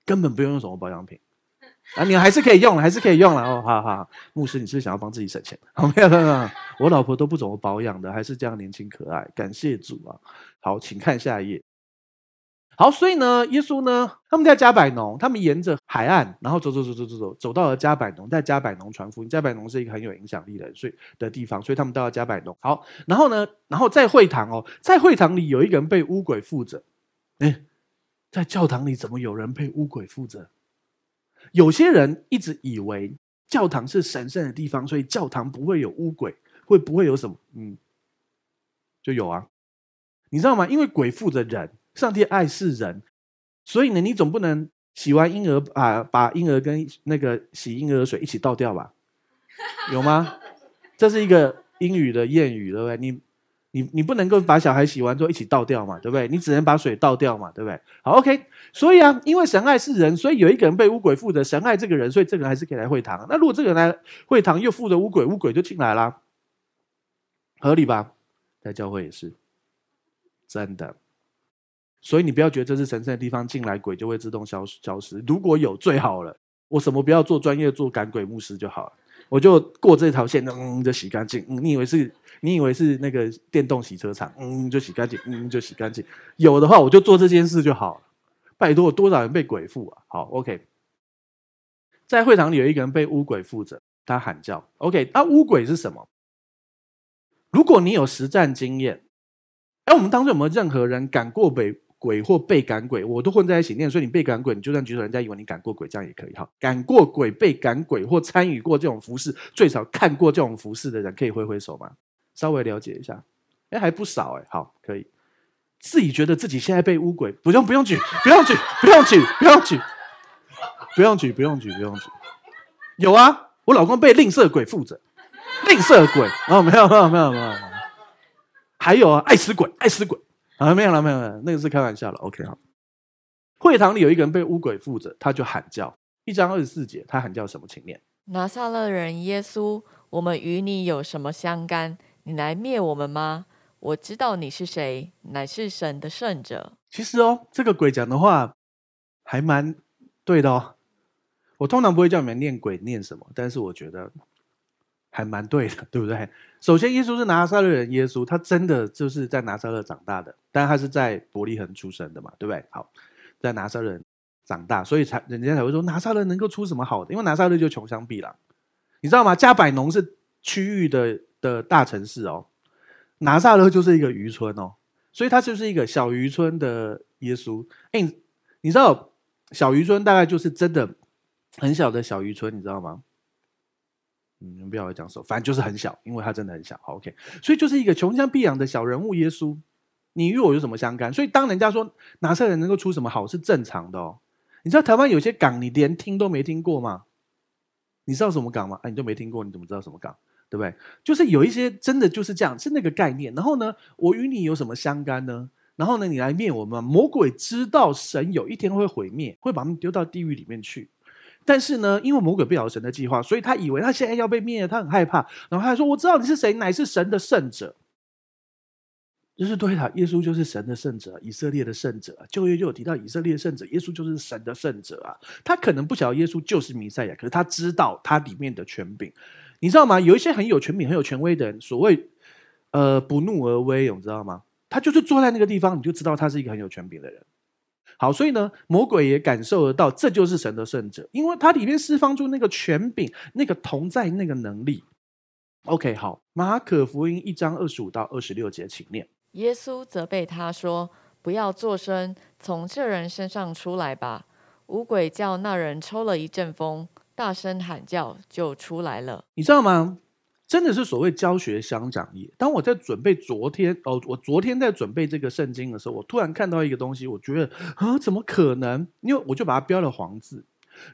根本不用用什么保养品啊，你还是可以用了，还是可以用了哦，好好，牧师，你是不是想要帮自己省钱？好，没有没有没有，我老婆都不怎么保养的，还是这样年轻可爱，感谢主啊！好，请看下一页。好，所以呢，耶稣呢，他们在加百农，他们沿着海岸，然后走走走走走走，走到了加百农，在加百农传福音。加百农是一个很有影响力的，所以的地方，所以他们到了加百农。好，然后呢，然后在会堂哦，在会堂里有一个人被污鬼附着。哎，在教堂里怎么有人被污鬼附着？有些人一直以为教堂是神圣的地方，所以教堂不会有污鬼，会不会有什么？嗯，就有啊，你知道吗？因为鬼附着人。上帝爱世人，所以呢，你总不能洗完婴儿啊，把婴儿跟那个洗婴儿水一起倒掉吧？有吗？这是一个英语的谚语，对不对？你你你不能够把小孩洗完之后一起倒掉嘛，对不对？你只能把水倒掉嘛，对不对？好，OK。所以啊，因为神爱世人，所以有一个人被污鬼附着，神爱这个人，所以这个人还是可以来会堂。那如果这个人来会堂又附着污鬼，污鬼就进来啦，合理吧？在教会也是真的。所以你不要觉得这是神圣的地方，进来鬼就会自动消消失。如果有最好了，我什么不要做专业做赶鬼牧师就好了，我就过这条线，嗯，就洗干净。嗯，你以为是？你以为是那个电动洗车场？嗯，就洗干净，嗯，就洗干净。有的话，我就做这件事就好了。拜托，多少人被鬼附啊？好，OK。在会堂里有一个人被乌鬼附着，他喊叫。OK，那乌鬼是什么？如果你有实战经验，哎，我们当中有没有任何人赶过北？鬼或被赶鬼，我都混在一起念。所以你被赶鬼，你就算举手，人家以为你赶过鬼，这样也可以哈。赶过鬼、被赶鬼或参与过这种服饰，最少看过这种服饰的人，可以挥挥手吗？稍微了解一下，哎，还不少哎。好，可以。自己觉得自己现在被污鬼，不用不用举，不用举，不用举，不用举，不用举，不用举，不用举。有啊，我老公被吝啬鬼附着，吝啬鬼哦，没有没有没有没有，还有啊，爱死鬼，爱死鬼啊，没有了没有了，那个是开玩笑了。OK 好，会堂里有一个人被污鬼附着，他就喊叫。一章二十四节，他喊叫什么？请念。拿撒勒人耶稣，我们与你有什么相干？你来灭我们吗？我知道你是谁，乃是神的圣者。其实哦，这个鬼讲的话还蛮对的哦。我通常不会叫你们念鬼念什么，但是我觉得还蛮对的，对不对？首先，耶稣是拿撒勒人，耶稣他真的就是在拿撒勒长大的，但他是在伯利恒出生的嘛，对不对？好，在拿撒勒长大，所以才人家才会说拿撒勒能够出什么好的？因为拿撒勒就穷乡僻壤，你知道吗？加百农是区域的的大城市哦。拿撒勒就是一个渔村哦，所以他就是一个小渔村的耶稣。哎，你知道小渔村大概就是真的很小的小渔村，你知道吗？嗯，你们不要讲说，反正就是很小，因为他真的很小。好，OK，所以就是一个穷乡僻壤的小人物耶稣。你与我有什么相干？所以当人家说拿撒勒能够出什么好，是正常的哦。你知道台湾有些港你连听都没听过吗？你知道什么港吗？哎，你都没听过，你怎么知道什么港？对不对？就是有一些真的就是这样，是那个概念。然后呢，我与你有什么相干呢？然后呢，你来灭我们。魔鬼知道神有一天会毁灭，会把他们丢到地狱里面去。但是呢，因为魔鬼不晓得神的计划，所以他以为他现在要被灭，他很害怕。然后他还说：“我知道你是谁，乃是神的圣者。”就是对他，耶稣就是神的圣者，以色列的圣者。旧约就有提到以色列圣者，耶稣就是神的圣者啊。他可能不晓得耶稣就是弥赛亚，可是他知道他里面的权柄。你知道吗？有一些很有权柄、很有权威的人，所谓呃不怒而威，你知道吗？他就是坐在那个地方，你就知道他是一个很有权柄的人。好，所以呢，魔鬼也感受得到，这就是神的圣者，因为它里面释放出那个权柄、那个同在、那个能力。OK，好，马可福音一章二十五到二十六节，请念。耶稣责备他说：“不要作声，从这人身上出来吧。”五鬼叫那人抽了一阵风。大声喊叫就出来了，你知道吗？真的是所谓教学相长也。当我在准备昨天哦，我昨天在准备这个圣经的时候，我突然看到一个东西，我觉得啊，怎么可能？因为我就把它标了黄字。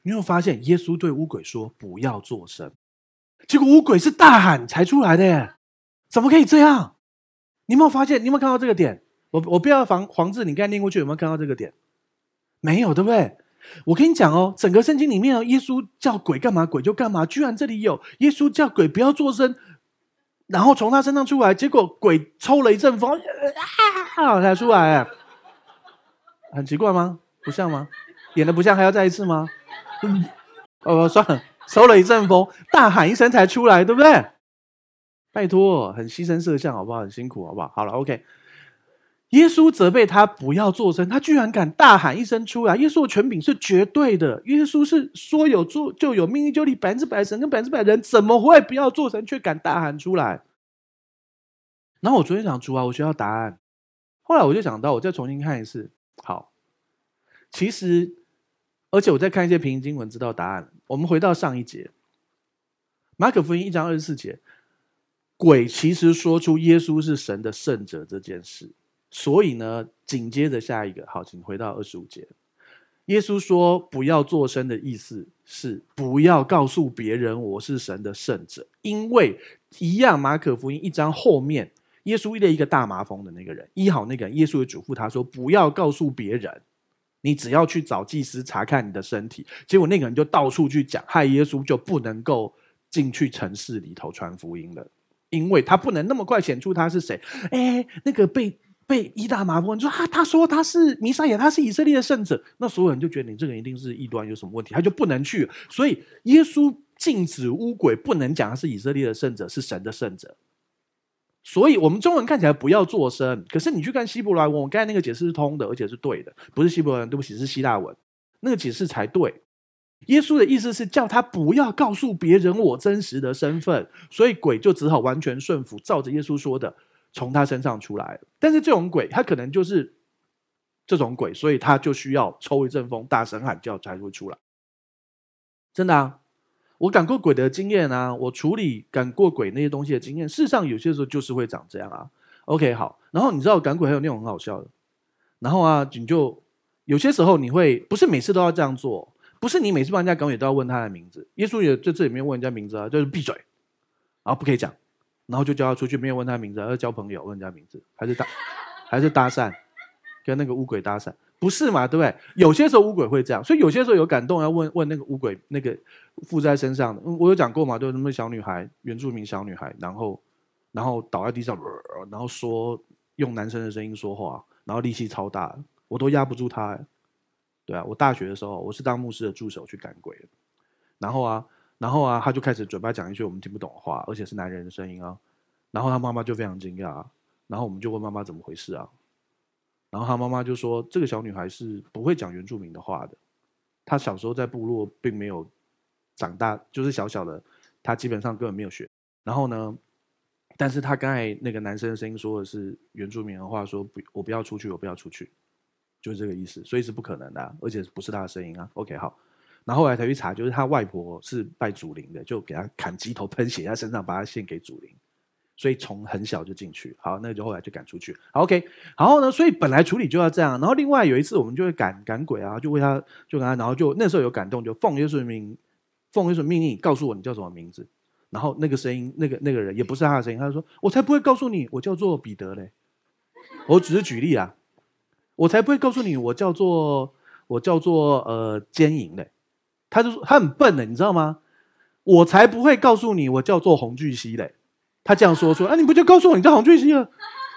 你有发现耶稣对乌鬼说不要作声，结果乌鬼是大喊才出来的耶？怎么可以这样？你有没有发现？你有没有看到这个点？我我标了黄黄字，你刚才念过去有没有看到这个点？没有，对不对？我跟你讲哦，整个圣经里面哦，耶稣叫鬼干嘛，鬼就干嘛。居然这里有耶稣叫鬼不要作声，然后从他身上出来，结果鬼抽了一阵风，啊，才出来，很奇怪吗？不像吗？演的不像，还要再一次吗？嗯，哦，算了，抽了一阵风，大喊一声才出来，对不对？拜托，很牺牲色相，好不好？很辛苦，好不好？好了，OK。耶稣责备他不要作声，他居然敢大喊一声出来。耶稣的权柄是绝对的，耶稣是说有做就有，命令就立，百分之百神跟百分之百人，怎么会不要作声却敢大喊出来？然后我昨天想出啊，我需要答案。后来我就想到，我再重新看一次。好，其实而且我再看一些平行经文，知道答案。我们回到上一节，马可福音一章二十四节，鬼其实说出耶稣是神的圣者这件事。所以呢，紧接着下一个，好，请回到二十五节。耶稣说：“不要作声”的意思是不要告诉别人我是神的圣者，因为一样，马可福音一章后面，耶稣医了一个大麻风的那个人，医好那个人，耶稣也嘱咐他说：“不要告诉别人，你只要去找祭司查看你的身体。”结果那个人就到处去讲，害耶稣就不能够进去城市里头传福音了，因为他不能那么快显出他是谁。哎，那个被。被一大麻风，你说啊，他说他是弥赛亚，他是以色列的圣者，那所有人就觉得你这个人一定是异端，有什么问题，他就不能去。所以耶稣禁止污鬼不能讲他是以色列的圣者，是神的圣者。所以我们中文看起来不要作声，可是你去看希伯来文，我刚才那个解释是通的，而且是对的，不是希伯来文，对不起，是希腊文，那个解释才对。耶稣的意思是叫他不要告诉别人我真实的身份，所以鬼就只好完全顺服，照着耶稣说的。从他身上出来，但是这种鬼，他可能就是这种鬼，所以他就需要抽一阵风，大声喊叫才会出来。真的啊，我赶过鬼的经验啊，我处理赶过鬼那些东西的经验，事实上有些时候就是会长这样啊。OK，好，然后你知道赶鬼还有那种很好笑的，然后啊，你就有些时候你会不是每次都要这样做，不是你每次帮人家赶鬼都要问他的名字。耶稣也在这里面问人家名字啊，就是闭嘴，然后不可以讲，然后就叫他出去，没有问他名字，要交朋友问人家名字，还是搭 还是搭讪，跟那个乌鬼搭讪，不是嘛？对不对？有些时候乌鬼会这样，所以有些时候有感动要问问那个乌鬼那个附在身上的，我有讲过嘛？对，什么小女孩，原住民小女孩，然后然后倒在地上，然后说用男生的声音说话。然后力气超大，我都压不住他。对啊，我大学的时候，我是当牧师的助手去赶鬼。然后啊，然后啊，他就开始嘴巴讲一句我们听不懂的话，而且是男人的声音啊。然后他妈妈就非常惊讶，然后我们就问妈妈怎么回事啊？然后他妈妈就说，这个小女孩是不会讲原住民的话的。她小时候在部落并没有长大，就是小小的，她基本上根本没有学。然后呢？但是他刚才那个男生的声音说的是原住民的话，说不，我不要出去，我不要出去，就是这个意思，所以是不可能的，而且不是他的声音啊。OK，好，然后后来才去查，就是他外婆是拜祖灵的，就给他砍鸡头喷血在身上，把他献给祖灵，所以从很小就进去。好，那就后来就赶出去。，OK，然后呢，所以本来处理就要这样，然后另外有一次我们就会赶赶鬼啊，就为他就跟他，然后就那时候有感动，就奉耶稣的名，奉耶稣命令，告诉我你叫什么名字。然后那个声音，那个那个人也不是他的声音，他就说：“我才不会告诉你，我叫做彼得嘞。”我只是举例啊，我才不会告诉你，我叫做我叫做呃奸淫嘞。他就说他很笨的，你知道吗？我才不会告诉你，我叫做洪巨熙嘞。他这样说说，啊，你不就告诉我你叫洪巨熙了？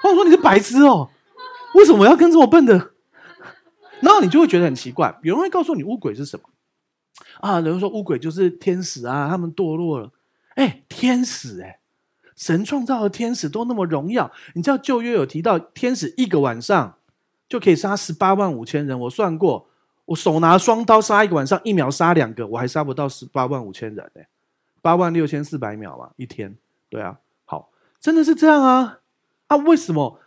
或者说你是白痴哦？为什么要跟这么笨的？然后你就会觉得很奇怪。有人会告诉你乌鬼是什么啊？有人说乌鬼就是天使啊，他们堕落了。哎，天使哎，神创造的天使都那么荣耀。你知道旧约有提到天使一个晚上就可以杀十八万五千人。我算过，我手拿双刀杀一个晚上，一秒杀两个，我还杀不到十八万五千人哎，八万六千四百秒嘛，一天。对啊，好，真的是这样啊啊？为什么？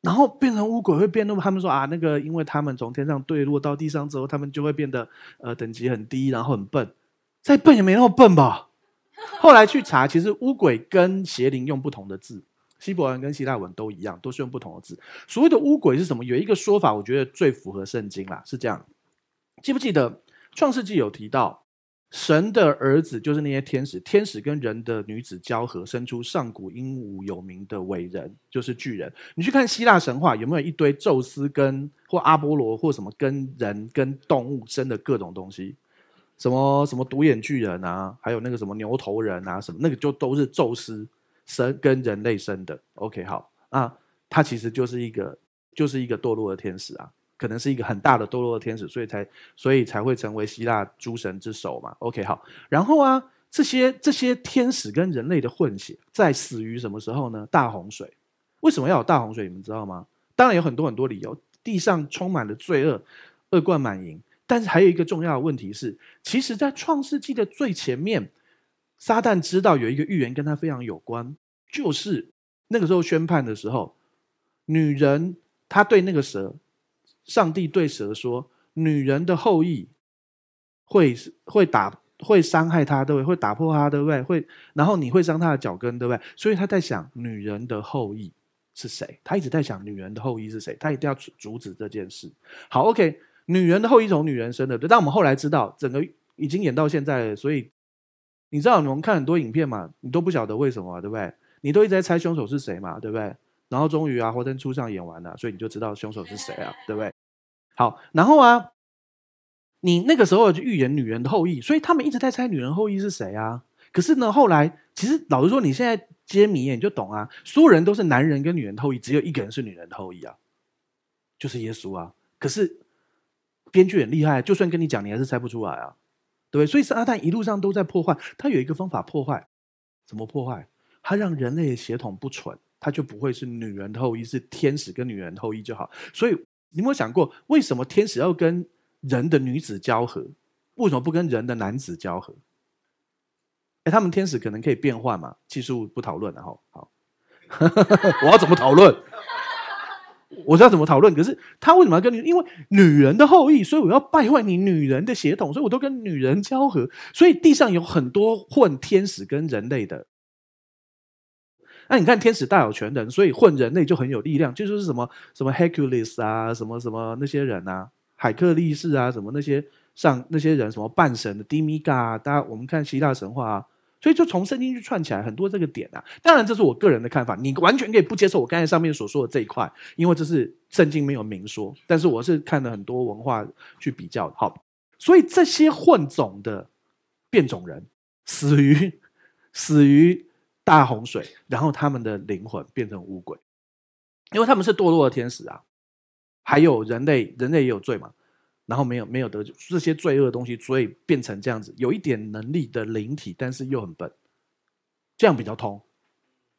然后变成乌鬼会变那么？他们说啊，那个因为他们从天上坠落到地上之后，他们就会变得呃等级很低，然后很笨。再笨也没那么笨吧？后来去查，其实乌鬼跟邪灵用不同的字，希伯来文跟希腊文都一样，都是用不同的字。所谓的乌鬼是什么？有一个说法，我觉得最符合圣经啦，是这样。记不记得创世纪有提到，神的儿子就是那些天使，天使跟人的女子交合，生出上古英武有名的伟人，就是巨人。你去看希腊神话，有没有一堆宙斯跟或阿波罗或什么跟人跟动物生的各种东西？什么什么独眼巨人啊，还有那个什么牛头人啊，什么那个就都是宙斯生跟人类生的。OK，好啊，他其实就是一个就是一个堕落的天使啊，可能是一个很大的堕落的天使，所以才所以才会成为希腊诸神之首嘛。OK，好，然后啊，这些这些天使跟人类的混血，在死于什么时候呢？大洪水。为什么要有大洪水？你们知道吗？当然有很多很多理由，地上充满了罪恶，恶贯满盈。但是还有一个重要的问题是，其实，在创世纪的最前面，撒旦知道有一个预言跟他非常有关，就是那个时候宣判的时候，女人她对那个蛇，上帝对蛇说，女人的后裔会会打会伤害她，对不对？会打破她，对不对？会，然后你会伤她的脚跟，对不对？所以他在想，女人的后裔是谁？他一直在想，女人的后裔是谁？他一定要阻止这件事。好，OK。女人的后裔从女人生的，对，但我们后来知道，整个已经演到现在了，所以你知道，我们看很多影片嘛，你都不晓得为什么，对不对？你都一直在猜凶手是谁嘛，对不对？然后终于啊，华灯初上演完了，所以你就知道凶手是谁啊，对不对？好，然后啊，你那个时候就预言女人的后裔，所以他们一直在猜女人后裔是谁啊？可是呢，后来其实老实说，你现在揭谜你就懂啊，所有人都是男人跟女人后裔，只有一个人是女人的后裔啊，就是耶稣啊。可是。编剧很厉害，就算跟你讲，你还是猜不出来啊，对不对？所以撒旦一路上都在破坏，他有一个方法破坏，怎么破坏？他让人类的血统不纯，他就不会是女人的后裔，是天使跟女人的后裔就好。所以你有没有想过，为什么天使要跟人的女子交合？为什么不跟人的男子交合？哎，他们天使可能可以变换嘛？技术不讨论，然后好，我要怎么讨论？我知道怎么讨论，可是他为什么要跟你？因为女人的后裔，所以我要败坏你女人的血统，所以我都跟女人交合。所以地上有很多混天使跟人类的。那、你看天使大有全能，所以混人类就很有力量，就是什么什么 Hercules 啊，什么什么那些人啊，海克力士啊，什么那些上那些人，什么半神的 Demigod 啊，大家我们看希腊神话啊，所以就从圣经去串起来很多这个点啊。当然这是我个人的看法，你完全可以不接受我刚才上面所说的这一块，因为这是圣经没有明说。但是我是看了很多文化去比较，好，所以这些混种的变种人死于死于。大洪水，然后他们的灵魂变成乌鬼，因为他们是堕落的天使啊。还有人类，人类也有罪嘛，然后没有没有得救，这些罪恶的东西，所以变成这样子，有一点能力的灵体，但是又很笨，这样比较通。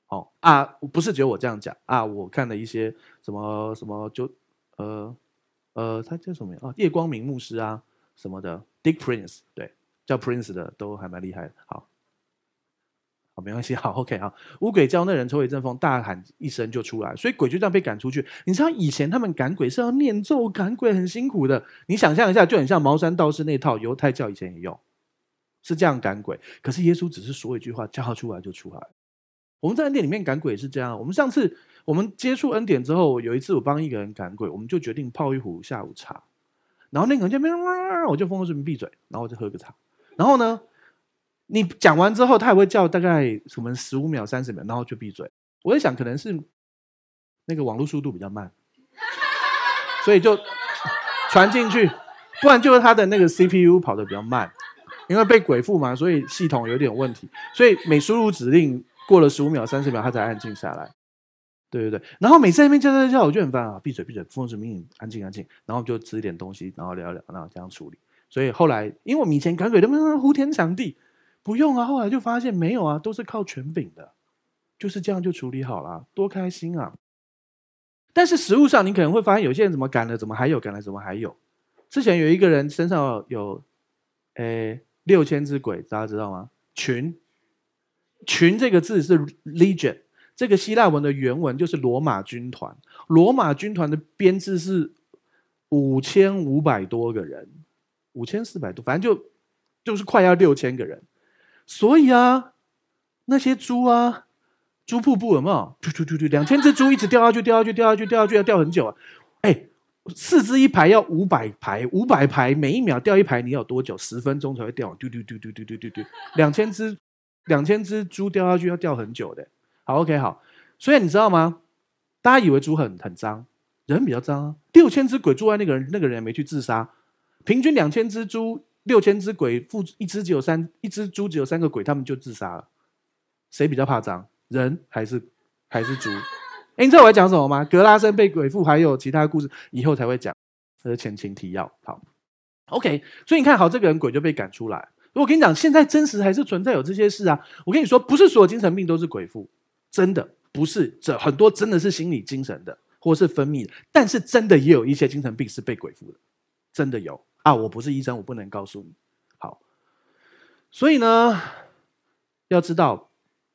哦啊，不是只有我这样讲啊，我看了一些什么什么，就呃呃，他叫什么呀啊？叶光明牧师啊什么的，Dick Prince，对，叫 Prince 的都还蛮厉害的。好。没关系，好，OK，好。污鬼叫那人抽一阵风，大喊一声就出来，所以鬼就这样被赶出去。你知道以前他们赶鬼是要念咒赶鬼，很辛苦的。你想象一下，就很像茅山道士那套，犹太教以前也用，是这样赶鬼。可是耶稣只是说一句话，叫他出来就出来。我们在恩典里面赶鬼也是这样。我们上次我们接触恩典之后，有一次我帮一个人赶鬼，我们就决定泡一壶下午茶，然后那个人就没，我就封住门闭嘴，然后我就喝个茶，然后呢？你讲完之后，他也会叫大概什么十五秒、三十秒，然后就闭嘴。我在想，可能是那个网络速度比较慢，所以就传进去，不然就是他的那个 CPU 跑得比较慢，因为被鬼附嘛，所以系统有点问题。所以每输入指令过了十五秒、三十秒，他才安静下来。对对对，然后每次在那边叫叫叫，我就很烦啊！闭嘴闭嘴，奉旨命令，安静安静，然后就吃一点东西，然后聊聊，然后这样处理。所以后来，因为我们以前赶鬼都呼天抢地。不用啊，后来就发现没有啊，都是靠权柄的，就是这样就处理好了，多开心啊！但是实务上，你可能会发现有些人怎么赶了，怎么还有赶了，怎么还有？之前有一个人身上有，诶六千只鬼，大家知道吗？群，群这个字是 legion，这个希腊文的原文就是罗马军团，罗马军团的编制是五千五百多个人，五千四百多，反正就就是快要六千个人。所以啊，那些猪啊，猪瀑布有没有？突突突突，两千只猪一直掉下去，掉下去，掉下去，掉下去，要掉很久啊！哎，四只一排要五百排，五百排，每一秒掉一排，你要多久？十分钟才会掉？嘟嘟嘟嘟嘟嘟嘟嘟，两千只，两千只猪掉下去要掉很久的。好，OK，好。所以你知道吗？大家以为猪很很脏，人比较脏啊。六千只鬼住在那个人，那个人也没去自杀，平均两千只猪。六千只鬼，附一只只有三，一只猪只有三个鬼，他们就自杀了。谁比较怕脏？人还是还是猪？哎，你知道我在讲什么吗？格拉森被鬼附，还有其他故事，以后才会讲。这是前情提要。好，OK。所以你看好这个人，鬼就被赶出来。我跟你讲，现在真实还是存在有这些事啊。我跟你说，不是所有精神病都是鬼附，真的不是。这很多真的是心理精神的，或是分泌的，但是真的也有一些精神病是被鬼附的，真的有。啊，我不是医生，我不能告诉你。好，所以呢，要知道，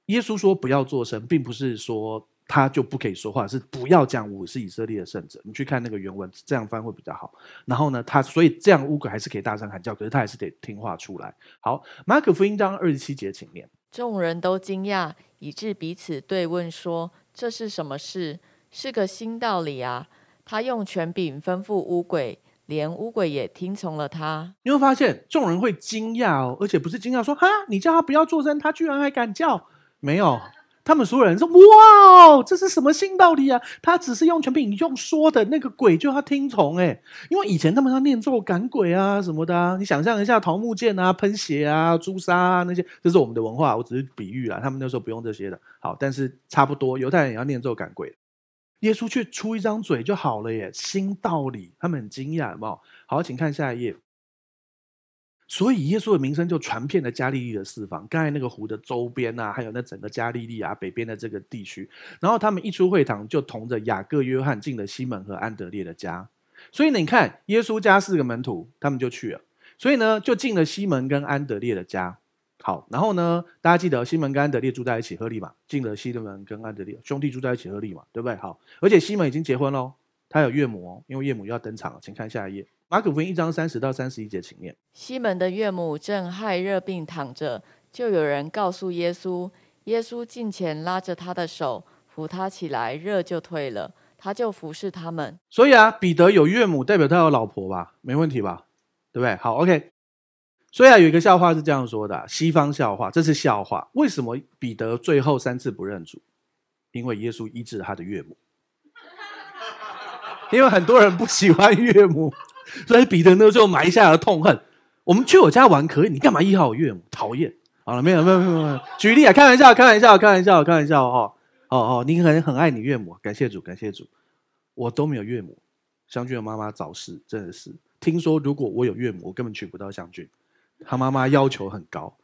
耶稣说不要作声，并不是说他就不可以说话，是不要讲我是以色列的圣者。你去看那个原文，这样翻会比较好。然后呢，他所以这样乌鬼还是可以大声喊叫，可是他还是得听话出来。好，马可福音章二十七节，请念。众人都惊讶，以致彼此对问说：“这是什么事？是个新道理啊！他用权柄吩咐乌鬼。”连乌鬼也听从了他。你会发现众人会惊讶哦，而且不是惊讶说哈，你叫他不要作声，他居然还敢叫。没有，他们所有人说哇，这是什么新道理啊？他只是用权柄，你用说的那个鬼就要听从哎，因为以前他们要念咒赶鬼啊什么的啊，你想象一下桃木剑啊、喷血啊、朱砂啊那些，这是我们的文化，我只是比喻啦，他们那时候不用这些的。好，但是差不多犹太人也要念咒赶鬼。耶稣却出一张嘴就好了耶，新道理，他们很惊讶，有没有？好，请看下一页。所以耶稣的名声就传遍了加利利的四方，刚才那个湖的周边啊，还有那整个加利利啊北边的这个地区。然后他们一出会堂，就同着雅各、约翰进了西门和安德烈的家。所以你看，耶稣家四个门徒，他们就去了。所以呢，就进了西门跟安德烈的家。好，然后呢，大家记得西门跟安德烈住在一起，合理嘛？进了西门跟安德烈兄弟住在一起，合理嘛？对不对？好，而且西门已经结婚喽，他有岳母哦，因为岳母要登场了，请看下一页，马可福音一章三十到三十一节，请念。西门的岳母正害热病躺着，就有人告诉耶稣，耶稣近前拉着他的手，扶他起来，热就退了，他就服侍他们。所以啊，彼得有岳母，代表他有老婆吧？没问题吧？对不对？好，OK。所以啊，有一个笑话是这样说的：西方笑话，这是笑话。为什么彼得最后三次不认主？因为耶稣医治了他的岳母。因为很多人不喜欢岳母，所以彼得呢就埋下了痛恨。我们去我家玩可以，你干嘛医好我岳母？讨厌。好了，没有没有没有没有。举例啊，开玩笑，开玩笑，开玩笑，开玩笑哦哦哦，你很很爱你岳母，感谢主，感谢主。我都没有岳母，湘君的妈妈早逝，真的是。听说如果我有岳母，我根本娶不到湘君，他妈妈要求很高。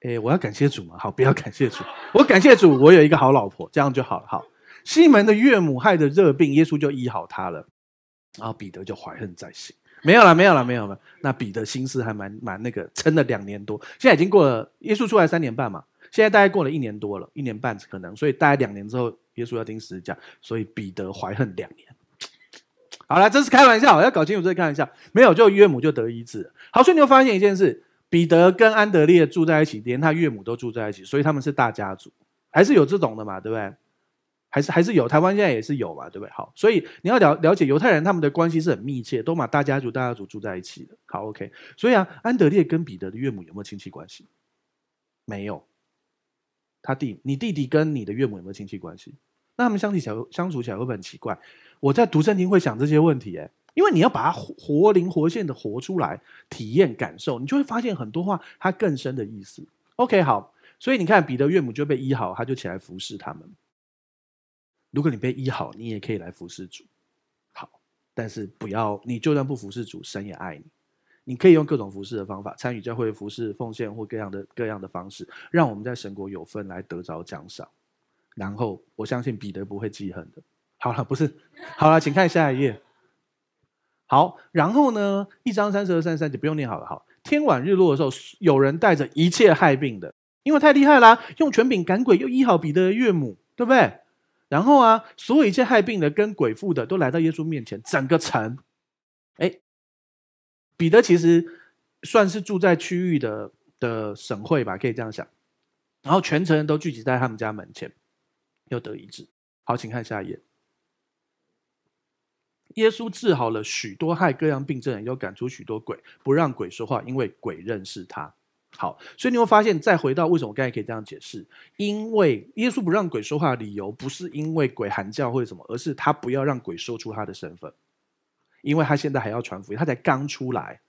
诶，我要感谢主嘛？好，不要感谢主，我感谢主，我有一个好老婆，这样就好了。好，西门的岳母害的热病，耶稣就医好他了，然后彼得就怀恨在心。没有了，没有了，没有了。那彼得心思还蛮蛮那个，撑了两年多，现在已经过了。耶稣出来三年半嘛，现在大概过了一年多了，一年半可能，所以大概两年之后，耶稣要钉十字架，所以彼得怀恨两年。好了，这是开玩笑，要搞清楚这是开玩笑。没有，就岳母就得医治。好，所以你会发现一件事：彼得跟安德烈住在一起，连他岳母都住在一起，所以他们是大家族，还是有这种的嘛，对不对？还是还是有，台湾现在也是有嘛，对不对？好，所以你要了了解犹太人他们的关系是很密切，都把大家族大家族住在一起的。好，OK。所以啊，安德烈跟彼得的岳母有没有亲戚关系？没有。他弟，你弟弟跟你的岳母有没有亲戚关系？那他们相处起来相处起来会不会很奇怪？我在读圣经会想这些问题，哎，因为你要把它活灵活现的活出来，体验感受，你就会发现很多话它更深的意思。OK，好，所以你看彼得岳母就被医好，他就起来服侍他们。如果你被医好，你也可以来服侍主。好，但是不要，你就算不服侍主，神也爱你。你可以用各种服侍的方法，参与教会服侍、奉献或各样的各样的方式，让我们在神国有份来得着奖赏。然后，我相信彼得不会记恨的。好了，不是，好了，请看下一页。好，然后呢，一章三十二、三十三节不用念好了。好，天晚日落的时候，有人带着一切害病的，因为太厉害啦，用权柄赶鬼，又医好彼得的岳母，对不对？然后啊，所有一切害病的跟鬼附的都来到耶稣面前，整个城，哎，彼得其实算是住在区域的的省会吧，可以这样想。然后全城人都聚集在他们家门前，又得医治。好，请看下一页。耶稣治好了许多害各样病症，又赶出许多鬼，不让鬼说话，因为鬼认识他。好，所以你会发现，再回到为什么我刚才可以这样解释，因为耶稣不让鬼说话的理由，不是因为鬼喊叫或者什么，而是他不要让鬼说出他的身份，因为他现在还要传福音，他才刚出来，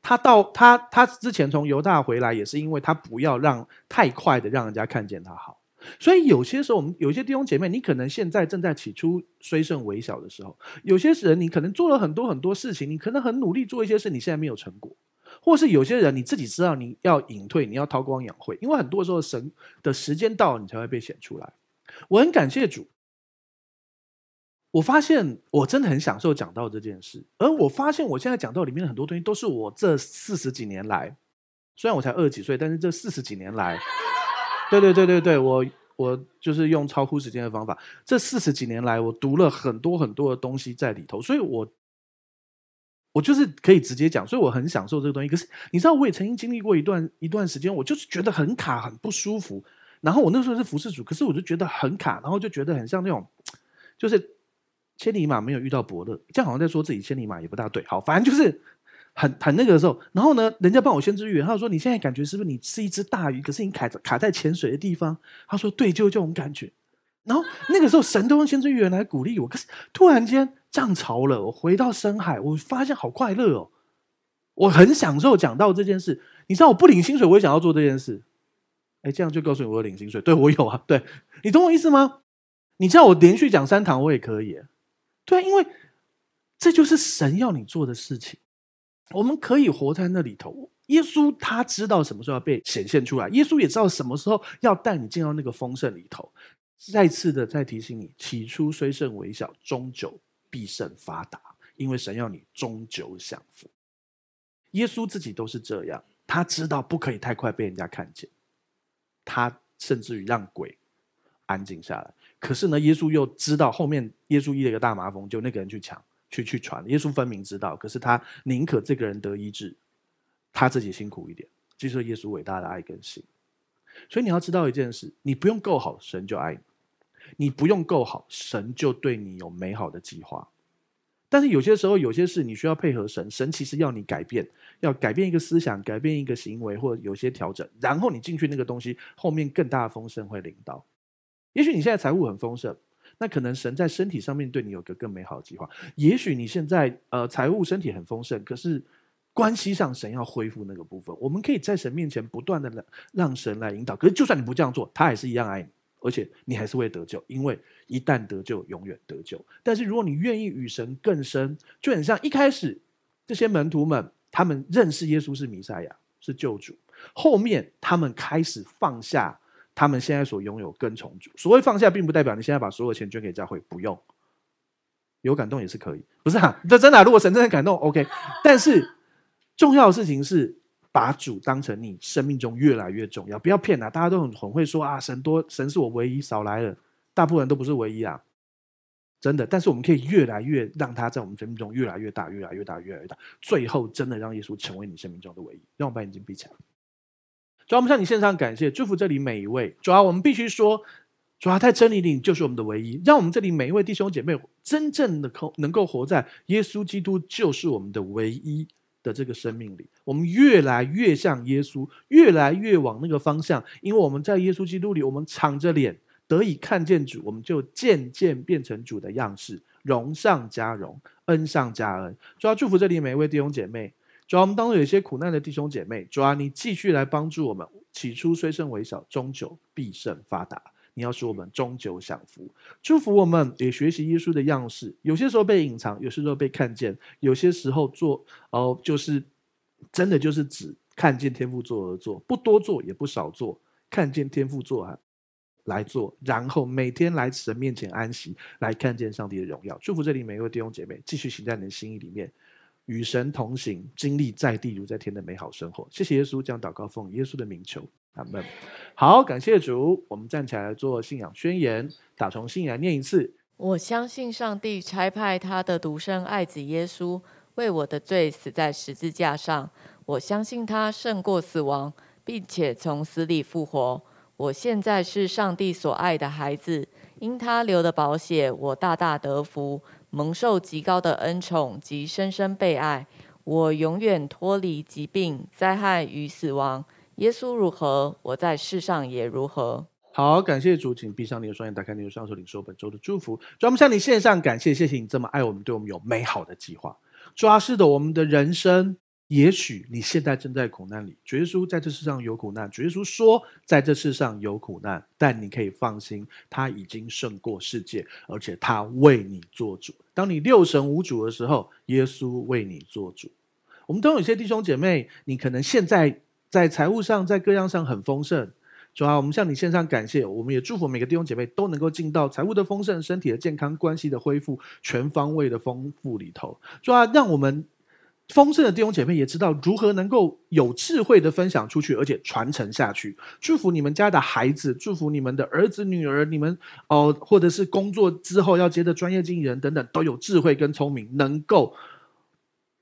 他到他他之前从犹大回来，也是因为他不要让太快的让人家看见他好，所以有些时候我们有些弟兄姐妹，你可能现在正在起初虽甚微小的时候，有些人你可能做了很多很多事情，你可能很努力做一些事，你现在没有成果。或是有些人你自己知道你要隐退，你要韬光养晦，因为很多时候神的时间到了，你才会被显出来。我很感谢主，我发现我真的很享受讲到这件事，而我发现我现在讲到里面的很多东西都是我这四十几年来，虽然我才二十几岁，但是这四十几年来，对对对对对，我我就是用超乎时间的方法，这四十几年来我读了很多很多的东西在里头，所以我。我就是可以直接讲，所以我很享受这个东西。可是你知道，我也曾经经历过一段一段时间，我就是觉得很卡，很不舒服。然后我那时候是服侍主，可是我就觉得很卡，然后就觉得很像那种，就是千里马没有遇到伯乐，这样好像在说自己千里马也不大对。好，反正就是很很那个的时候。然后呢，人家帮我先知预言，他说：“你现在感觉是不是你是一只大鱼，可是你卡在卡在浅水的地方？”他说：“对，就这种感觉。”然后那个时候，神都用先知预言来鼓励我。可是突然间。涨潮了，我回到深海，我发现好快乐哦！我很享受讲到这件事。你知道我不领薪水，我也想要做这件事。哎，这样就告诉你我有领薪水，对我有啊，对，你懂我意思吗？你知道我连续讲三堂我也可以，对啊，因为这就是神要你做的事情。我们可以活在那里头。耶稣他知道什么时候要被显现出来，耶稣也知道什么时候要带你进到那个丰盛里头。再次的再提醒你，起初虽甚微小，终究。必甚发达，因为神要你终究享福。耶稣自己都是这样，他知道不可以太快被人家看见，他甚至于让鬼安静下来。可是呢，耶稣又知道后面耶稣医了一个大麻风，就那个人去抢去去传。耶稣分明知道，可是他宁可这个人得医治，他自己辛苦一点。这就是耶稣伟大的爱跟心。所以你要知道一件事：你不用够好，神就爱你；你不用够好，神就对你有美好的计划。但是有些时候，有些事你需要配合神，神其实要你改变，要改变一个思想，改变一个行为，或者有些调整，然后你进去那个东西，后面更大的丰盛会领到。也许你现在财务很丰盛，那可能神在身体上面对你有个更美好的计划。也许你现在呃财务身体很丰盛，可是关系上神要恢复那个部分。我们可以在神面前不断的让让神来引导。可是就算你不这样做，他还是一样爱你。而且你还是会得救，因为一旦得救，永远得救。但是如果你愿意与神更深，就很像一开始这些门徒们，他们认识耶稣是弥赛亚，是救主。后面他们开始放下他们现在所拥有，跟从主。所谓放下，并不代表你现在把所有钱捐给教会，不用。有感动也是可以，不是啊？这真的，如果神真的感动，OK。但是重要的事情是。把主当成你生命中越来越重要，不要骗啊！大家都很很会说啊，神多，神是我唯一，少来了。大部分人都不是唯一啊，真的。但是我们可以越来越让他在我们生命中越来越大，越来越大，越来越大，最后真的让耶稣成为你生命中的唯一。让我把眼睛闭起来。主要我们向你献上感谢，祝福这里每一位。主要我们必须说，主要在真理里就是我们的唯一。让我们这里每一位弟兄姐妹真正的能够活在耶稣基督就是我们的唯一。的这个生命里，我们越来越像耶稣，越来越往那个方向。因为我们在耶稣基督里，我们敞着脸得以看见主，我们就渐渐变成主的样式，荣上加荣，恩上加恩。主要祝福这里每一位弟兄姐妹。主要我们当中有一些苦难的弟兄姐妹，主要你继续来帮助我们。起初虽胜微小，终究必胜发达。你要使我们终究享福，祝福我们也学习耶稣的样式。有些时候被隐藏，有些时候被看见，有些时候做哦、就是真的就是只看见天父做而做，不多做也不少做，看见天父做啊来做，然后每天来神面前安息，来看见上帝的荣耀。祝福这里每一位弟兄姐妹，继续行在你的心意里面，与神同行，经历在地如在天的美好生活。谢谢耶稣，将祷告奉耶稣的名求。阿门。好，感谢主。我们站起来做信仰宣言，打从心里来念一次。我相信上帝差派他的独生爱子耶稣为我的罪死在十字架上。我相信他胜过死亡，并且从死里复活。我现在是上帝所爱的孩子，因他流的宝血，我大大得福，蒙受极高的恩宠及深深被爱。我永远脱离疾病、灾害与死亡。耶稣如何，我在世上也如何。好，感谢主，请闭上你的双眼，打开你的双手，领受本周的祝福。主，我们向你献上感谢，谢谢你这么爱我们，对我们有美好的计划。主啊，是的，我们的人生，也许你现在正在苦难里。主耶稣在这世上有苦难，主耶稣说在这世上有苦难，但你可以放心，他已经胜过世界，而且他为你做主。当你六神无主的时候，耶稣为你做主。我们都有些弟兄姐妹，你可能现在。在财务上，在各样上很丰盛，主啊，我们向你献上感谢。我们也祝福每个弟兄姐妹都能够进到财务的丰盛、身体的健康、关系的恢复、全方位的丰富里头。主啊，让我们丰盛的弟兄姐妹也知道如何能够有智慧的分享出去，而且传承下去。祝福你们家的孩子，祝福你们的儿子女儿，你们哦，或者是工作之后要接的专业经理人等等，都有智慧跟聪明，能够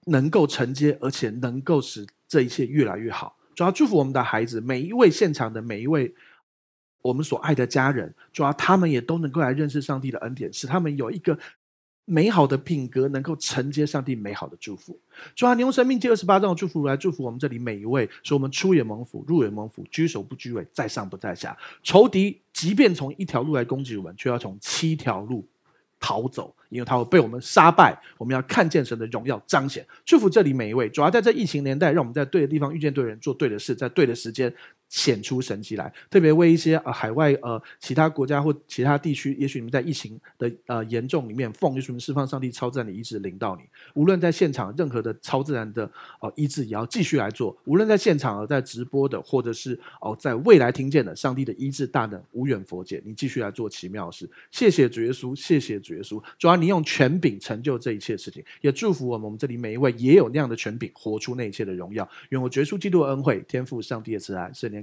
能够承接，而且能够使这一切越来越好。主要祝福我们的孩子，每一位现场的每一位我们所爱的家人，主要他们也都能够来认识上帝的恩典，使他们有一个美好的品格，能够承接上帝美好的祝福。主要你用生命借二十八章的祝福来祝福我们这里每一位，说我们出也蒙福，入也蒙福，居首不居尾，在上不在下。仇敌即便从一条路来攻击我们，却要从七条路逃走。因为他会被我们杀败，我们要看见神的荣耀彰显。祝福这里每一位，主要在这疫情年代，让我们在对的地方遇见对人，做对的事，在对的时间。显出神迹来，特别为一些呃海外呃其他国家或其他地区，也许你们在疫情的呃严重里面，奉耶稣释放上帝超自然的医治临到你。无论在现场任何的超自然的呃医治，也要继续来做。无论在现场呃在直播的，或者是哦、在未来听见的，上帝的医治大能无远佛界，你继续来做奇妙的事。谢谢主耶稣，谢谢主耶稣。主要你用权柄成就这一切事情，也祝福我们我们这里每一位也有那样的权柄，活出那一切的荣耀。愿我耶稣基督的恩惠、天赋上帝的慈爱、圣灵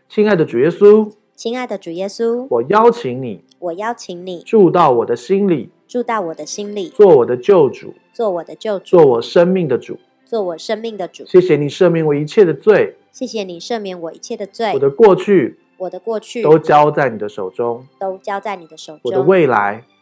亲爱的主耶稣，亲爱的主耶稣，我邀请你，我邀请你住到我的心里，住到我的心里，做我的救主，做我的救主，做我生命的主，做我生命的主。谢谢你赦免我一切的罪，谢谢你赦免我一切的罪。我的过去。我的过去都交在你的手中，都交在你的手中。我的未来，